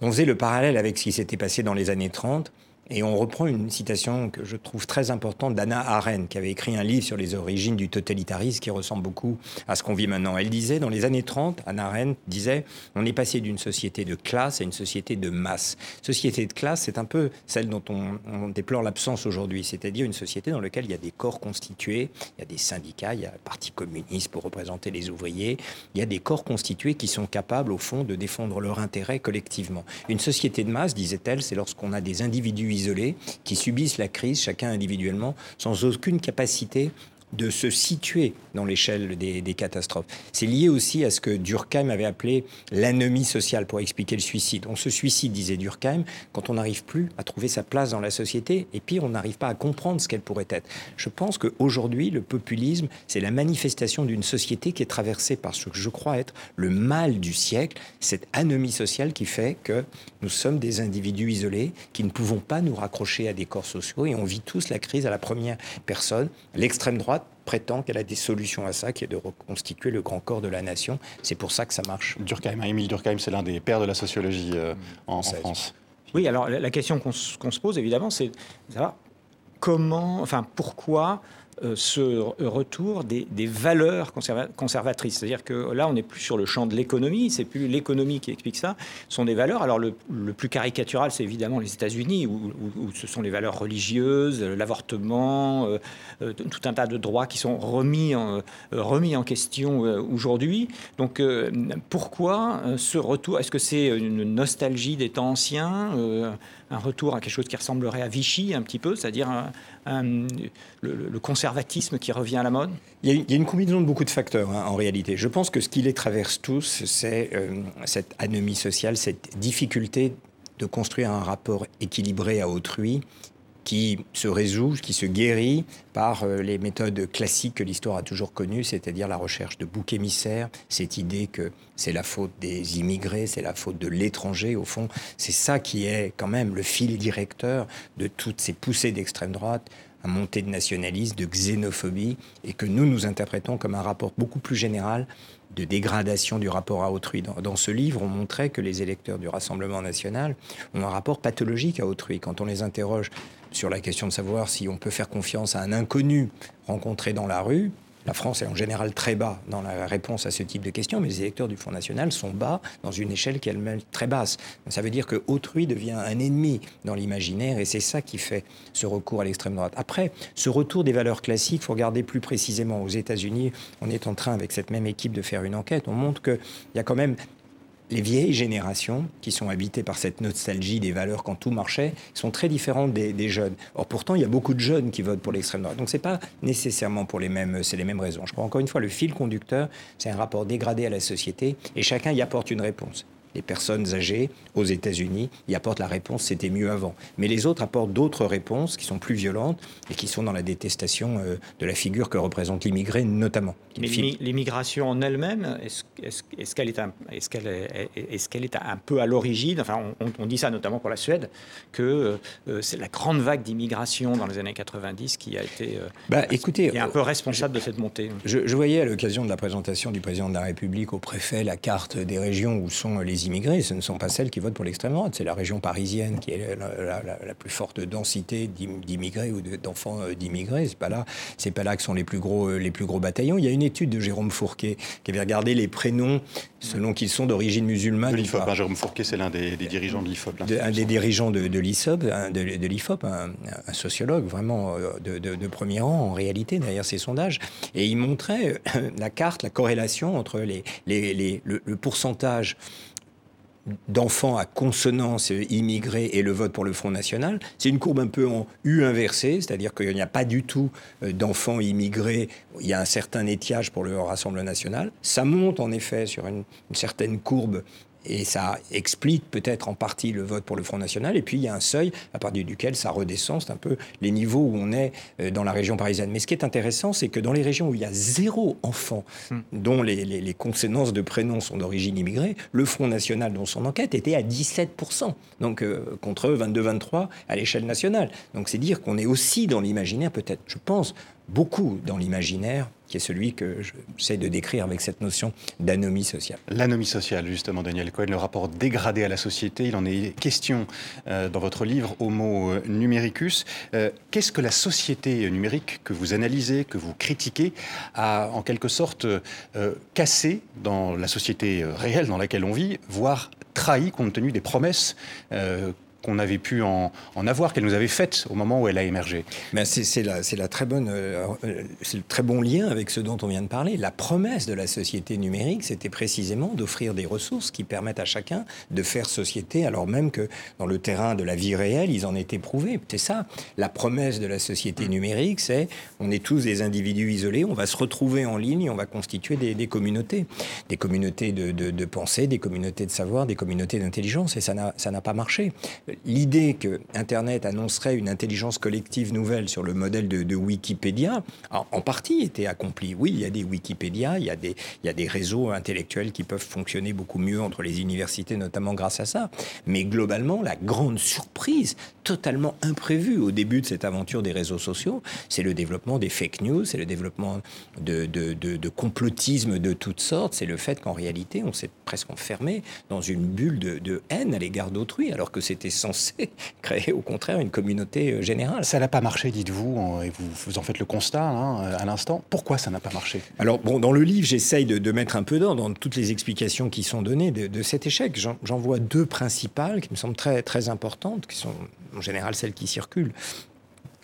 on faisait le parallèle avec ce qui s'était passé dans les années 30 et on reprend une citation que je trouve très importante d'Anna Arendt, qui avait écrit un livre sur les origines du totalitarisme qui ressemble beaucoup à ce qu'on vit maintenant. Elle disait, dans les années 30, Anna Arendt disait, on est passé d'une société de classe à une société de masse. Société de classe, c'est un peu celle dont on, déplore l'absence aujourd'hui, c'est-à-dire une société dans laquelle il y a des corps constitués, il y a des syndicats, il y a le Parti communiste pour représenter les ouvriers, il y a des corps constitués qui sont capables, au fond, de défendre leurs intérêts collectivement. Une société de masse, disait-elle, c'est lorsqu'on a des individus isolés qui subissent la crise, chacun individuellement, sans aucune capacité de se situer dans l'échelle des, catastrophes. C'est lié aussi à ce que Durkheim avait appelé l'anomie sociale pour expliquer le suicide. On se suicide, disait Durkheim, quand on n'arrive plus à trouver sa place dans la société et puis on n'arrive pas à comprendre ce qu'elle pourrait être. Je pense qu'aujourd'hui, le populisme, c'est la manifestation d'une société qui est traversée par ce que je crois être le mal du siècle, cette anomie sociale qui fait que nous sommes des individus isolés qui ne pouvons pas nous raccrocher à des corps sociaux et on vit tous la crise à la première personne. L'extrême droite prétend qu'elle a des solutions à ça, qui est de reconstituer le grand corps de la nation. C'est pour ça que ça marche. Durkheim, hein, Émile Durkheim, c'est l'un des pères de la sociologie euh, en, France. Oui, alors la question qu'on se pose évidemment, c'est comment, enfin pourquoi euh, ce retour des, valeurs conservatrices. C'est-à-dire que là, on n'est plus sur le champ de l'économie, c'est plus l'économie qui explique ça, ce sont des valeurs. Alors le, plus caricatural, c'est évidemment les États-Unis, où, ce sont les valeurs religieuses, l'avortement, euh, euh, tout un tas de droits qui sont remis remis en question aujourd'hui. Donc pourquoi ce retour Est-ce que c'est une nostalgie des temps anciens un retour à quelque chose qui ressemblerait à Vichy un petit peu, c'est-à-dire le, conservatisme qui revient à la mode? Il y, a, une combinaison de beaucoup de facteurs hein, en réalité. Je pense que ce qui les traverse tous, c'est euh, cette anomie sociale, cette difficulté de construire un rapport équilibré à autrui qui se résout, qui se guérit par euh, les méthodes classiques que l'histoire a toujours connues, c'est-à-dire la recherche de boucs émissaires, cette idée que c'est la faute des immigrés, c'est la faute de l'étranger, au fond, c'est ça qui est quand même le fil directeur de toutes ces poussées d'extrême droite, à montée de nationalisme, de xénophobie, et que nous, nous interprétons comme un rapport beaucoup plus général de dégradation du rapport à autrui. Dans, ce livre, on montrait que les électeurs du Rassemblement national ont un rapport pathologique à autrui. Quand on les interroge sur la question de savoir si on peut faire confiance à un inconnu rencontré dans la rue, la France est en général très bas dans la réponse à ce type de questions, mais les électeurs du Front National sont bas dans une échelle qui est elle-même très basse. Ça veut dire que autrui devient un ennemi dans l'imaginaire et c'est ça qui fait ce recours à l'extrême droite. Après, ce retour des valeurs classiques, il faut regarder plus précisément. Aux États-Unis, on est en train, avec cette même équipe, de faire une enquête. On montre qu'il y a quand même les vieilles générations, qui sont habitées par cette nostalgie des valeurs quand tout marchait, sont très différentes des, jeunes. Or, pourtant, il y a beaucoup de jeunes qui votent pour l'extrême droite. Donc, ce n'est pas nécessairement pour les mêmes, c'est les mêmes raisons. Je crois encore une fois, le fil conducteur, c'est un rapport dégradé à la société, et chacun y apporte une réponse les personnes âgées aux États-Unis y apportent la réponse c'était mieux avant. Mais les autres apportent d'autres réponses qui sont plus violentes et qui sont dans la détestation euh, de la figure que représente l'immigré notamment. Mais l'immigration en elle-même, est-ce qu'elle est, un, est, qu'elle est, est, qu'elle est, un peu à l'origine, enfin on, dit ça notamment pour la Suède, que euh, c'est la grande vague d'immigration dans les années 90 qui a été euh, bah, écoutez, est un peu responsable de cette montée. Je, je voyais à l'occasion de la présentation du président de la République au préfet la carte des régions où sont les immigrés, ce ne sont pas celles qui votent pour l'extrême droite. C'est la région parisienne qui est la, plus forte densité d'immigrés ou d'enfants euh, d'immigrés. C'est pas là, c'est pas là que sont les plus gros, euh, les plus gros bataillons. Il y a une étude de Jérôme Fourquet qui avait regardé les prénoms selon qu'ils sont d'origine musulmane. De l'IFOP, hein, Jérôme Fourquet, c'est l'un des, dirigeants de l'IFOP. un des dirigeants de, de l'IFOP, de, l'IFOP, un, sociologue vraiment euh, de, premier rang en réalité derrière ces sondages. Et il montrait la carte, la corrélation entre les, les, le pourcentage d'enfants à consonance immigrés et le vote pour le Front National. C'est une courbe un peu en U inversée, c'est-à-dire qu'il n'y a pas du tout euh, d'enfants immigrés. Il y a un certain étiage pour le Rassemblement national. Ça monte en effet sur une certaine courbe et ça explique peut-être en partie le vote pour le Front National. Et puis il y a un seuil à partir duquel ça redescend. C'est un peu les niveaux où on est euh, dans la région parisienne. Mais ce qui est intéressant, c'est que dans les régions où il y a zéro enfant, hmm. dont les, les, consonances de prénoms sont d'origine immigrée, le Front National, dans son enquête, était à 17%. Donc euh, contre 22-23 à l'échelle nationale. Donc c'est dire qu'on est aussi dans l'imaginaire, peut-être, je pense, beaucoup dans l'imaginaire, qui est celui que j'essaie de décrire avec cette notion d'anomie sociale. L'anomie sociale, justement, Daniel Cohen, le rapport dégradé à la société, il en est question euh, dans votre livre Homo numericus. Euh, qu'est-ce que la société numérique que vous analysez, que vous critiquez, a en quelque sorte euh, cassé dans la société réelle dans laquelle on vit, voire trahi compte tenu des promesses qu'on avait pu en, avoir, qu'elle nous avait faites au moment où elle a émergé. Mais c'est la, bonne, euh, c'est le très bon lien avec ce dont on vient de parler. La promesse de la société numérique, c'était précisément d'offrir des ressources qui permettent à chacun de faire société, alors même que dans le terrain de la vie réelle, ils en étaient prouvés. C'est ça, la promesse de la société numérique, c'est on est tous des individus isolés, on va se retrouver en ligne, on va constituer des, communautés, des communautés de, pensée, des communautés de savoir, des communautés d'intelligence, et ça n'a pas marché l'idée que Internet annoncerait une intelligence collective nouvelle sur le modèle de, Wikipédia, en, partie était accomplie. Oui, il y a des Wikipédia, il y a des, réseaux intellectuels qui peuvent fonctionner beaucoup mieux entre les universités, notamment grâce à ça. Mais globalement, la grande surprise, totalement imprévue au début de cette aventure des réseaux sociaux, c'est le développement des fake news, c'est le développement de, complotisme de toutes sortes, c'est le fait qu'en réalité, on s'est presque enfermé dans une bulle de, haine à l'égard d'autrui, alors que c'était censé créer au contraire une communauté générale. Ça n'a pas marché, dites-vous, et vous, vous en faites le constat hein, à l'instant. Pourquoi ça n'a pas marché? Alors, bon, dans le livre, j'essaye de, mettre un peu d'ordre dans toutes les explications qui sont données de, de cet échec. J'en vois deux principales qui me semblent très, très importantes, qui sont en général celles qui circulent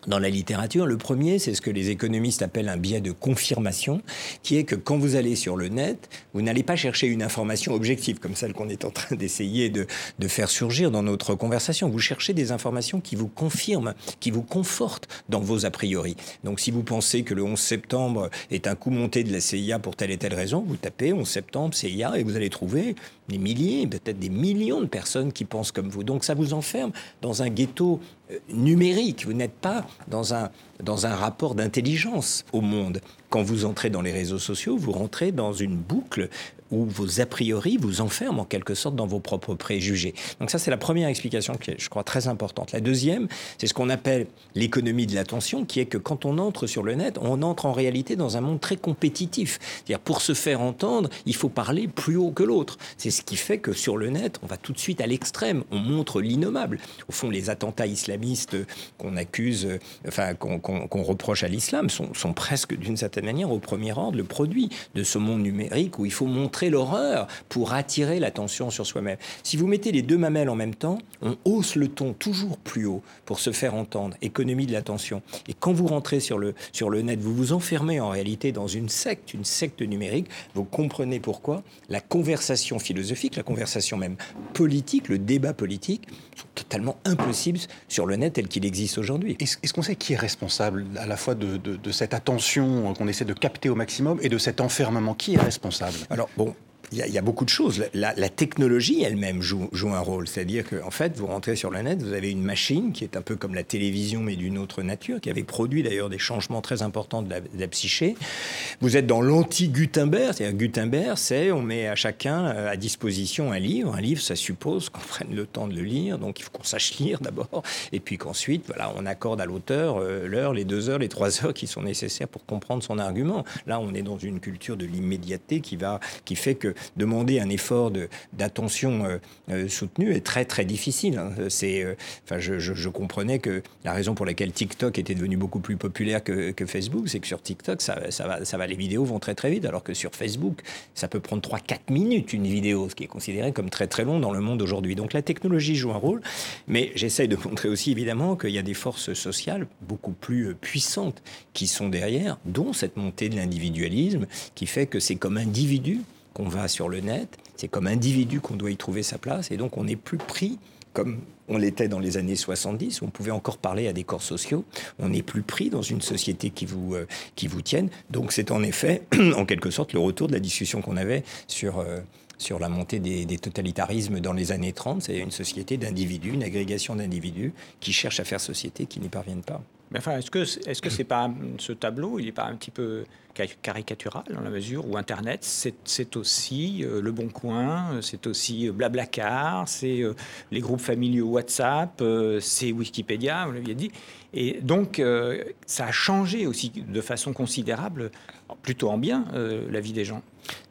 dans la littérature. Le premier, c'est ce que les économistes appellent un biais de confirmation, qui est que quand vous allez sur le net, vous n'allez pas chercher une information objective, comme celle qu'on est en train d'essayer de, faire surgir dans notre conversation. Vous cherchez des informations qui vous confirment, qui vous confortent dans vos a priori. Donc si vous pensez que le 11 septembre est un coup monté de la CIA pour telle et telle raison, vous tapez 11 septembre CIA et vous allez trouver des milliers, peut-être des millions de personnes qui pensent comme vous. Donc ça vous enferme dans un ghetto euh, numérique. Vous n'êtes pas dans un, dans un rapport d'intelligence au monde. Quand vous entrez dans les réseaux sociaux, vous rentrez dans une boucle où vos a priori vous enferment en quelque sorte dans vos propres préjugés. Donc ça, c'est la première explication qui est, je crois, très importante. La deuxième, c'est ce qu'on appelle l'économie de l'attention, qui est que quand on entre sur le net, on entre en réalité dans un monde très compétitif. C'est-à-dire, pour se faire entendre, il faut parler plus haut que l'autre. C'est ce qui fait que sur le net, on va tout de suite à l'extrême. On montre l'innommable. Au fond, les attentats islamistes qu'on accuse, enfin, qu'on reproche à l'islam sont, sont presque d'une certaine manière au premier ordre le produit de ce monde numérique où il faut montrer l'horreur pour attirer l'attention sur soi-même. Si vous mettez les deux mamelles en même temps, on hausse le ton toujours plus haut pour se faire entendre, économie de l'attention. Et quand vous rentrez sur le, sur le net, vous vous enfermez en réalité dans une secte, une secte numérique. Vous comprenez pourquoi la conversation philosophique, la conversation même politique, le débat politique, sont totalement impossibles sur le net tel qu'il existe aujourd'hui. Est-ce qu'on sait qui est responsable à la fois de, de, de cette attention qu'on essaie de capter au maximum et de cet enfermement? Qui est responsable? Alors, bon, il y, a beaucoup de choses. La, technologie elle-même joue, joue, un rôle. C'est-à-dire qu'en en fait, vous rentrez sur le net, vous avez une machine qui est un peu comme la télévision, mais d'une autre nature, qui avait produit d'ailleurs des changements très importants de la, psyché. Vous êtes dans l'anti-Gutenberg. C'est-à-dire Gutenberg, c'est on met à chacun euh, à disposition un livre. Un livre, ça suppose qu'on prenne le temps de le lire. Donc il faut qu'on sache lire d'abord. Et puis qu'ensuite, voilà, on accorde à l'auteur euh, l'heure, les deux heures, les trois heures qui sont nécessaires pour comprendre son argument. Là, on est dans une culture de l'immédiateté qui, va, qui fait que demander un effort d'attention euh, euh, soutenu est très très difficile. Hein. C'est, euh, je, je, comprenais que la raison pour laquelle TikTok était devenu beaucoup plus populaire que, que Facebook, c'est que sur TikTok, ça, va, ça va, les vidéos vont très très vite, alors que sur Facebook, ça peut prendre 3-4 minutes une vidéo, ce qui est considéré comme très très long dans le monde aujourd'hui. Donc la technologie joue un rôle, mais j'essaye de montrer aussi évidemment qu'il y a des forces sociales beaucoup plus puissantes qui sont derrière, dont cette montée de l'individualisme qui fait que c'est comme individu qu'on va sur le net, c'est comme individu qu'on doit y trouver sa place, et donc on n'est plus pris comme on l'était dans les années 70, où on pouvait encore parler à des corps sociaux. On n'est plus pris dans une société qui vous, euh, qui vous tienne. Donc c'est en effet, en quelque sorte, le retour de la discussion qu'on avait sur, euh, sur la montée des, des, totalitarismes dans les années 30. C'est une société d'individus, une agrégation d'individus qui cherchent à faire société, qui n'y parviennent pas. Mais enfin, est-ce que est-ce que c'est pas ce tableau, il n'est pas un petit peu caricatural dans la mesure où Internet, c'est aussi euh, Le Bon Coin, euh, c'est aussi euh, Blablacar, c'est les groupes familiaux WhatsApp, c'est Wikipédia, vous l'aviez dit. Et donc, ça a changé aussi de façon considérable, plutôt en bien, la vie des gens.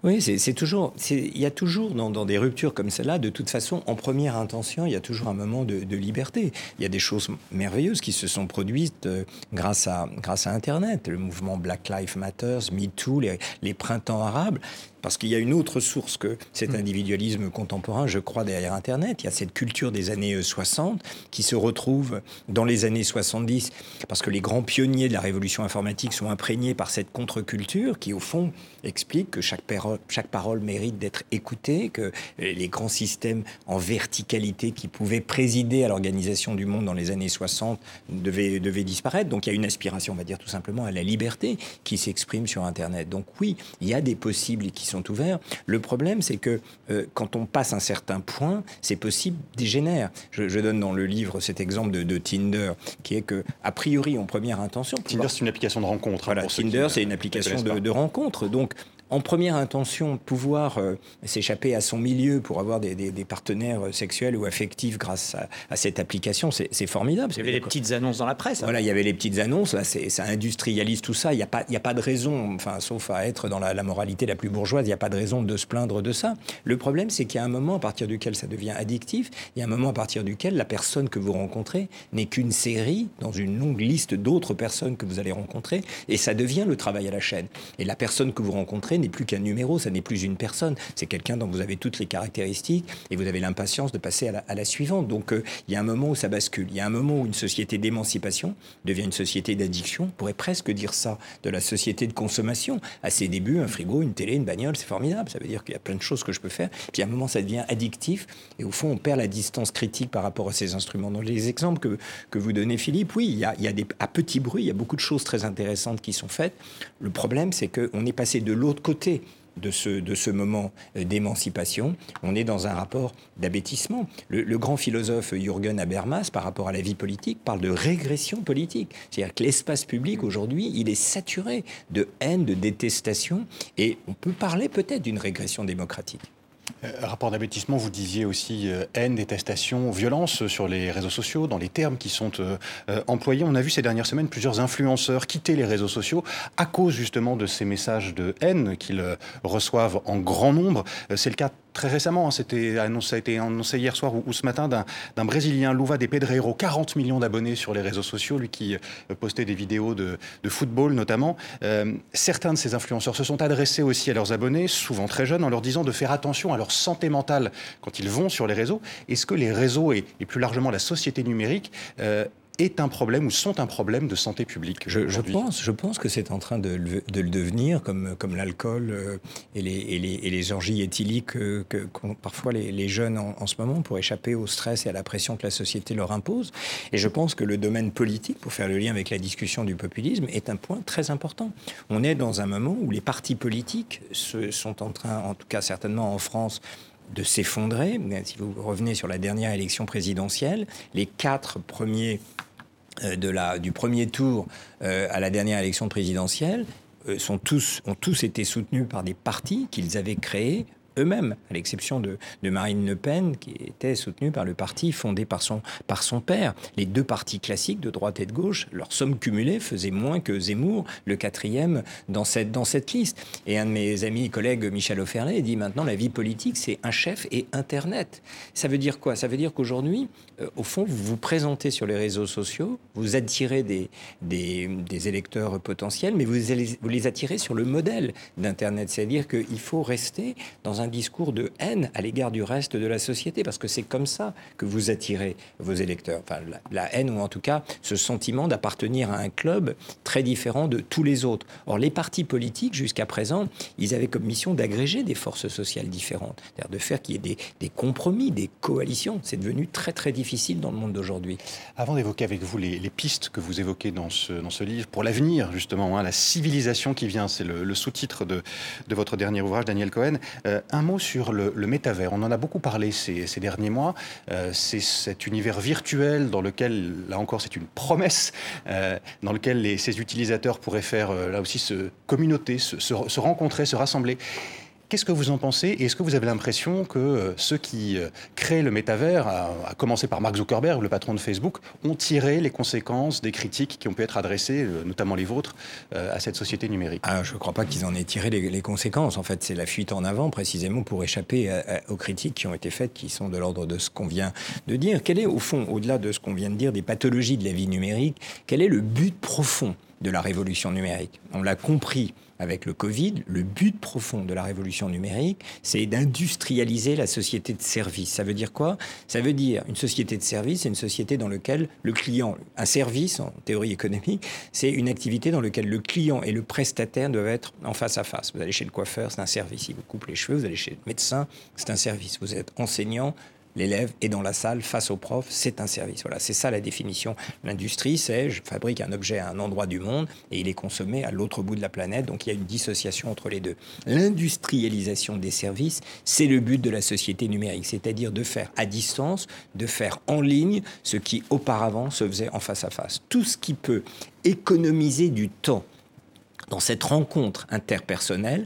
Oui, c'est toujours, il y a toujours dans, des ruptures comme celle-là, de toute façon, en première intention, il y a toujours un moment de liberté. Il y a des choses merveilleuses qui se sont produites grâce à grâce à Internet, le mouvement Black Lives Matter MeToo, les, les printemps arabes, parce qu'il y a une autre source que cet hmm. individualisme contemporain, je crois, derrière Internet. Il y a cette culture des années 60 qui se retrouve dans les années 70, parce que les grands pionniers de la révolution informatique sont imprégnés par cette contre-culture qui, au fond, explique que chaque parole, chaque parole mérite d'être écoutée, que les grands systèmes en verticalité qui pouvaient présider à l'organisation du monde dans les années 60 devaient, devaient disparaître. Donc il y a une aspiration, on va dire tout simplement, à la liberté qui s'exprime sur Internet. Donc oui, il y a des possibles qui sont ouverts. Le problème, c'est que euh, quand on passe un certain point, ces possibles dégénèrent. Je, je, donne dans le livre cet exemple de, de, Tinder, qui est que, a priori, en première intention... Tinder, c'est une application de rencontre. Hein, voilà, Tinder, c'est une application de, de rencontre. Donc, en première intention, pouvoir euh, s'échapper à son milieu pour avoir des, partenaires sexuels ou affectifs grâce à, cette application, c'est formidable. Il y avait les petites annonces dans la presse. Voilà, il y avait les petites annonces. Là, ça industrialise tout ça. Il n'y a, pas, a pas de raison, enfin, sauf à être dans la, la moralité la plus bourgeoise, il n'y a pas de raison de se plaindre de ça. Le problème, c'est qu'il y a un moment à partir duquel ça devient addictif. Il y a un moment à partir duquel la personne que vous rencontrez n'est qu'une série dans une longue liste d'autres personnes que vous allez rencontrer, et ça devient le travail à la chaîne. Et la personne que vous rencontrez n'est plus qu'un numéro, ça n'est plus une personne, c'est quelqu'un dont vous avez toutes les caractéristiques, et vous avez l'impatience de passer à la, suivante. Donc euh, il y a un moment où ça bascule, il y a un moment où une société d'émancipation devient une société d'addiction, on pourrait presque dire ça de la société de consommation. À ses débuts, un frigo, une télé, une bagnole, c'est formidable, ça veut dire qu'il y a plein de choses que je peux faire, puis à un moment ça devient addictif, et au fond on perd la distance critique par rapport à ces instruments. Dans les exemples que, que vous donnez, Philippe, oui, il y a, il y a à petit bruit, il y a beaucoup de choses très intéressantes qui sont faites. Le problème, c'est qu'on est passé de l'autre côté de ce, de ce moment euh, d'émancipation. On est dans un rapport d'abêtissement. Le, grand philosophe Jürgen Habermas, par rapport à la vie politique, parle de régression politique. C'est-à-dire que l'espace public, aujourd'hui, il est saturé de haine, de détestation, et on peut parler peut-être d'une régression démocratique. Euh, rapport d'abêtissement, vous disiez aussi euh, haine, détestation, violence sur les réseaux sociaux, dans les termes qui sont euh, employés. On a vu ces dernières semaines plusieurs influenceurs quitter les réseaux sociaux à cause justement de ces messages de haine qu'ils reçoivent en grand nombre. C'est le cas très récemment, hein, ça a été annoncé hier soir ou, ce matin d'un Brésilien, Louva de Pedreiro, 40 millions d'abonnés sur les réseaux sociaux, lui qui euh, postait des vidéos de, football notamment. Euh, certains de ces influenceurs se sont adressés aussi à leurs abonnés, souvent très jeunes, en leur disant de faire attention à leur santé mentale quand ils vont sur les réseaux. Est-ce que les réseaux et, plus largement la société numérique euh, est un problème ou sont un problème de santé publique je, pense, je pense que c'est en train de, le devenir, comme, comme l'alcool euh, et, les, et, les, et les orgies éthyliques euh, que, parfois les, jeunes en, ce moment pour échapper au stress et à la pression que la société leur impose. Et je pense que le domaine politique, pour faire le lien avec la discussion du populisme, est un point très important. On est dans un moment où les partis politiques se, sont en train, en tout cas certainement en France, de s'effondrer. Si vous revenez sur la dernière élection présidentielle, les quatre premiers de la, du premier tour euh, à la dernière élection présidentielle euh, sont tous, ont tous été soutenus par des partis qu'ils avaient créés eux-mêmes, à l'exception de, Marine Le Pen, qui était soutenue par le parti fondé par son, par son père. Les deux partis classiques de droite et de gauche, leur somme cumulée faisait moins que Zemmour, le quatrième dans cette, dans cette liste. Et un de mes amis et collègues, Michel Oferlet, dit maintenant la vie politique, c'est un chef et Internet. Ça veut dire quoi? Ça veut dire qu'aujourd'hui, euh, au fond, vous vous présentez sur les réseaux sociaux, vous attirez des, des, électeurs potentiels, mais vous, vous les attirez sur le modèle d'Internet. C'est-à-dire qu'il faut rester dans un discours de haine à l'égard du reste de la société, parce que c'est comme ça que vous attirez vos électeurs. Enfin, la, haine, ou en tout cas ce sentiment d'appartenir à un club très différent de tous les autres. Or, les partis politiques, jusqu'à présent, ils avaient comme mission d'agréger des forces sociales différentes, c'est-à-dire de faire qu'il y ait des, compromis, des coalitions. C'est devenu très très difficile dans le monde d'aujourd'hui. Avant d'évoquer avec vous les, pistes que vous évoquez dans ce, dans ce livre, pour l'avenir justement, hein, la civilisation qui vient, c'est le, sous-titre de, de, votre dernier ouvrage, Daniel Cohen. Euh, un mot sur le, métavers. On en a beaucoup parlé ces, derniers mois. Euh, c'est cet univers virtuel dans lequel, là encore, c'est une promesse, euh, dans lequel les, ces utilisateurs pourraient faire, euh, là aussi, se communauter, se rencontrer, se rassembler. Qu'est-ce que vous en pensez Et est-ce que vous avez l'impression que euh, ceux qui euh, créent le métavers, à, commencer par Mark Zuckerberg, le patron de Facebook, ont tiré les conséquences des critiques qui ont pu être adressées, euh, notamment les vôtres, à cette société numérique? Ah, Je ne crois pas qu'ils en aient tiré les, conséquences. En fait, c'est la fuite en avant, précisément pour échapper aux critiques qui ont été faites, qui sont de l'ordre de ce qu'on vient de dire. Quel est, au fond, au-delà de ce qu'on vient de dire, des pathologies de la vie numérique, quel est le but profond de la révolution numérique? On l'a compris avec le Covid, le but profond de la révolution numérique, c'est d'industrialiser la société de service. Ça veut dire quoi? Ça veut dire une société de service, c'est une société dans laquelle le client, un service en théorie économique, c'est une activité dans laquelle le client et le prestataire doivent être en face à face. Vous allez chez le coiffeur, c'est un service. Il vous coupe les cheveux. Vous allez chez le médecin, c'est un service. Vous êtes enseignant, l'élève est dans la salle face au prof, c'est un service. Voilà, c'est ça la définition. L'industrie, c'est je fabrique un objet à un endroit du monde et il est consommé à l'autre bout de la planète, donc il y a une dissociation entre les deux. L'industrialisation des services, c'est le but de la société numérique, c'est-à-dire de faire à distance, de faire en ligne ce qui auparavant se faisait en face à face. Tout ce qui peut économiser du temps dans cette rencontre interpersonnelle,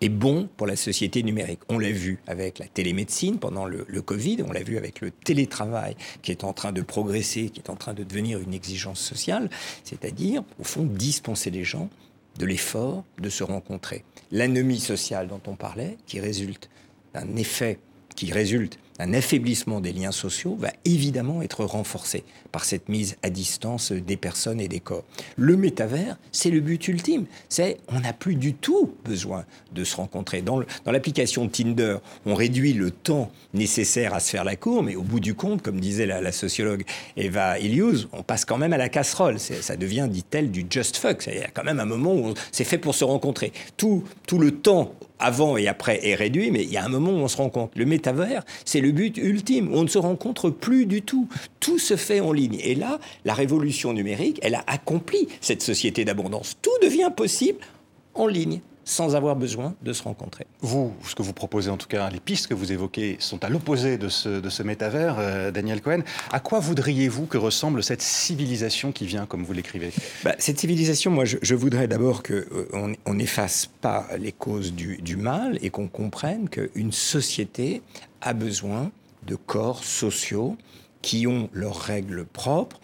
est bon pour la société numérique. On l'a vu avec la télémédecine pendant le, Covid, on l'a vu avec le télétravail qui est en train de progresser, qui est en train de devenir une exigence sociale, c'est-à-dire, au fond, dispenser les gens de l'effort de se rencontrer. L'anomie sociale dont on parlait, qui résulte d'un effet, qui résulte un affaiblissement des liens sociaux va évidemment être renforcé par cette mise à distance des personnes et des corps. Le métavers, c'est le but ultime. C'est on n'a plus du tout besoin de se rencontrer. Dans l'application Tinder, on réduit le temps nécessaire à se faire la cour, mais au bout du compte, comme disait la, sociologue Eva Ilius, on passe quand même à la casserole. Ça devient, dit-elle, du just fuck. A quand même un moment où c'est fait pour se rencontrer. Tout, tout le temps avant et après est réduit, mais il y a un moment où on se rencontre. Le métavers, c'est le but ultime. On ne se rencontre plus du tout. Tout se fait en ligne. Et là, la révolution numérique, elle a accompli cette société d'abondance. Tout devient possible en ligne sans avoir besoin de se rencontrer. Vous, ce que vous proposez en tout cas, les pistes que vous évoquez sont à l'opposé de ce, de ce métavers, euh, Daniel Cohen. À quoi voudriez-vous que ressemble cette civilisation qui vient, comme vous l'écrivez? Bah, Cette civilisation, moi, je, voudrais d'abord qu'on on n'efface pas les causes du, du mal et qu'on comprenne qu'une société a besoin de corps sociaux qui ont leurs règles propres,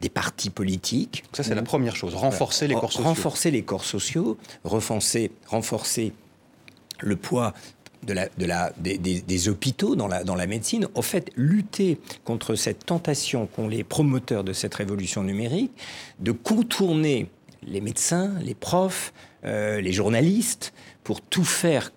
des partis politiques. Ça, c'est la première chose, renforcer les corps sociaux. Renforcer les corps sociaux, renforcer, renforcer le poids de la, de la, des, des, hôpitaux dans la, dans la médecine, au fait, lutter contre cette tentation qu'ont les promoteurs de cette révolution numérique de contourner les médecins, les profs, euh, les journalistes, pour tout faire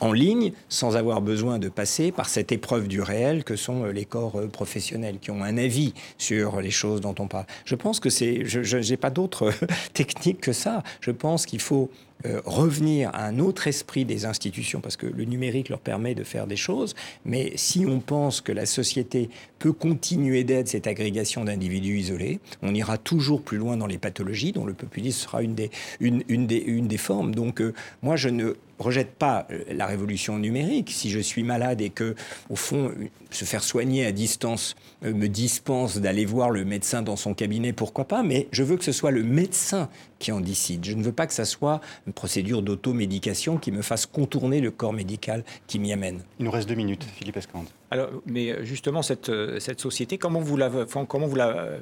en ligne sans avoir besoin de passer par cette épreuve du réel que sont euh, les corps euh, professionnels qui ont un avis sur les choses dont on parle. Je pense que c'est, je n'ai pas d'autre technique que ça. Je pense qu'il faut euh, revenir à un autre esprit des institutions, parce que le numérique leur permet de faire des choses, mais si on pense que la société peut continuer d'être cette agrégation d'individus isolés, on ira toujours plus loin dans les pathologies, dont le populisme sera une des, une, une des, une des formes. Donc euh, moi, je ne rejette pas euh, la révolution numérique. Si je suis malade et que, au fond, se faire soigner à distance me dispense d'aller voir le médecin dans son cabinet, pourquoi pas, mais je veux que ce soit le médecin qui en décide. Je ne veux pas que ça soit une procédure d'automédication qui me fasse contourner le corps médical qui m'y amène. Il nous reste deux minutes, Philippe Escande. Alors, mais euh, justement, cette, euh, cette société, comment vous la, comment vous la euh,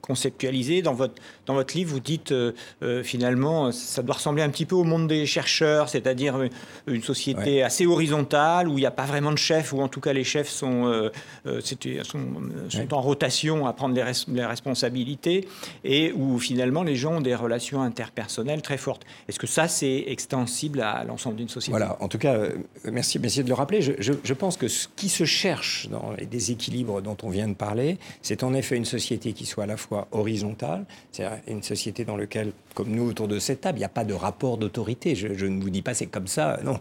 conceptualisez dans votre, dans votre livre Vous dites finalement, ça doit ressembler un petit peu au monde des chercheurs, c'est-à-dire une société assez horizontale où il n'y a pas vraiment de chef, ou en tout cas les chefs sont, sont, sont en rotation à prendre les, les, responsabilités, et où finalement les gens ont des relations interpersonnelles très fortes. Est-ce que ça, c'est extensible à l'ensemble d'une société? Voilà, en tout cas, merci, merci de le rappeler. Je, pense que ce qui se cherche dans les déséquilibres dont on vient de parler, c'est en effet une société qui soit à la fois horizontale, c'est-à-dire une société dans laquelle, comme nous autour de cette table, il n'y a pas de rapport d'autorité. Je, ne vous dis pas c'est comme ça, non.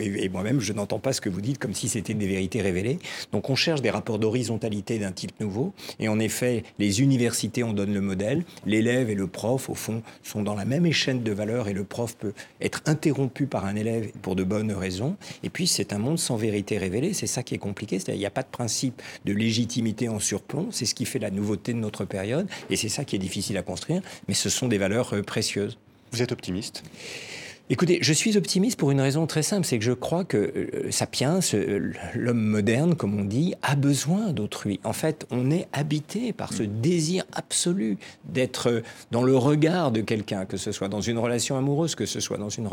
Et moi-même, je n'entends pas ce que vous dites comme si c'était des vérités révélées. Donc on cherche des rapports d'horizontalité d'un type nouveau. Et en effet, les universités en donnent le modèle. L'élève et le prof, au fond, sont dans la même échelle de valeur et le prof peut être interrompu par un élève pour de bonnes raisons. Et puis c'est un monde sans vérité révélée. C'est ça qui est compliqué, c'est-à-dire il n'y a pas de principe de légitimité en surplomb, c'est ce qui fait la nouveauté de notre période, et c'est ça qui est difficile à construire, mais ce sont des valeurs euh, précieuses. Vous êtes optimiste? Écoutez, je suis optimiste pour une raison très simple, c'est que je crois que euh, Sapiens, euh, l'homme moderne, comme on dit, a besoin d'autrui. En fait, on est habité par ce désir absolu d'être dans le regard de quelqu'un, que ce soit dans une relation amoureuse, que ce soit dans une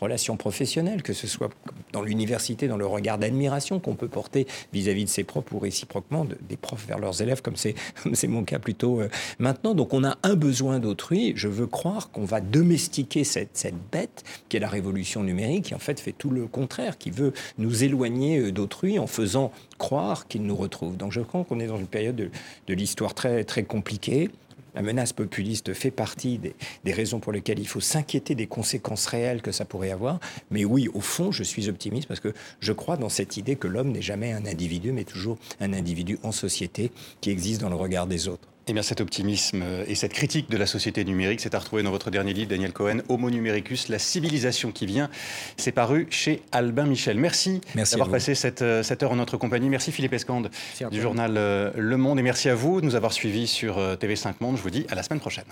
relation professionnelle, que ce soit dans l'université, dans le regard d'admiration qu'on peut porter vis-à-vis de ses profs ou réciproquement des profs vers leurs élèves, comme c'est mon cas plutôt euh, maintenant. Donc on a un besoin d'autrui. Je veux croire qu'on va domestiquer cette bête qui est la révolution numérique, qui en fait fait tout le contraire, qui veut nous éloigner euh, d'autrui en faisant croire qu'il nous retrouve. Donc je crois qu'on est dans une période de, l'histoire très, très compliquée. La menace populiste fait partie des, des, raisons pour lesquelles il faut s'inquiéter des conséquences réelles que ça pourrait avoir. Mais oui, au fond, je suis optimiste parce que je crois dans cette idée que l'homme n'est jamais un individu, mais toujours un individu en société qui existe dans le regard des autres. Eh bien, cet optimisme et cette critique de la société numérique, s'est à retrouver dans votre dernier livre, Daniel Cohen, Homo numericus, la civilisation qui vient. C'est paru chez Albin Michel. Merci, d'avoir passé cette, euh, cette, heure en notre compagnie. Merci Philippe Escande du journal euh, Le Monde. Et merci à vous de nous avoir suivis sur euh, TV5 Monde. Je vous dis à la semaine prochaine.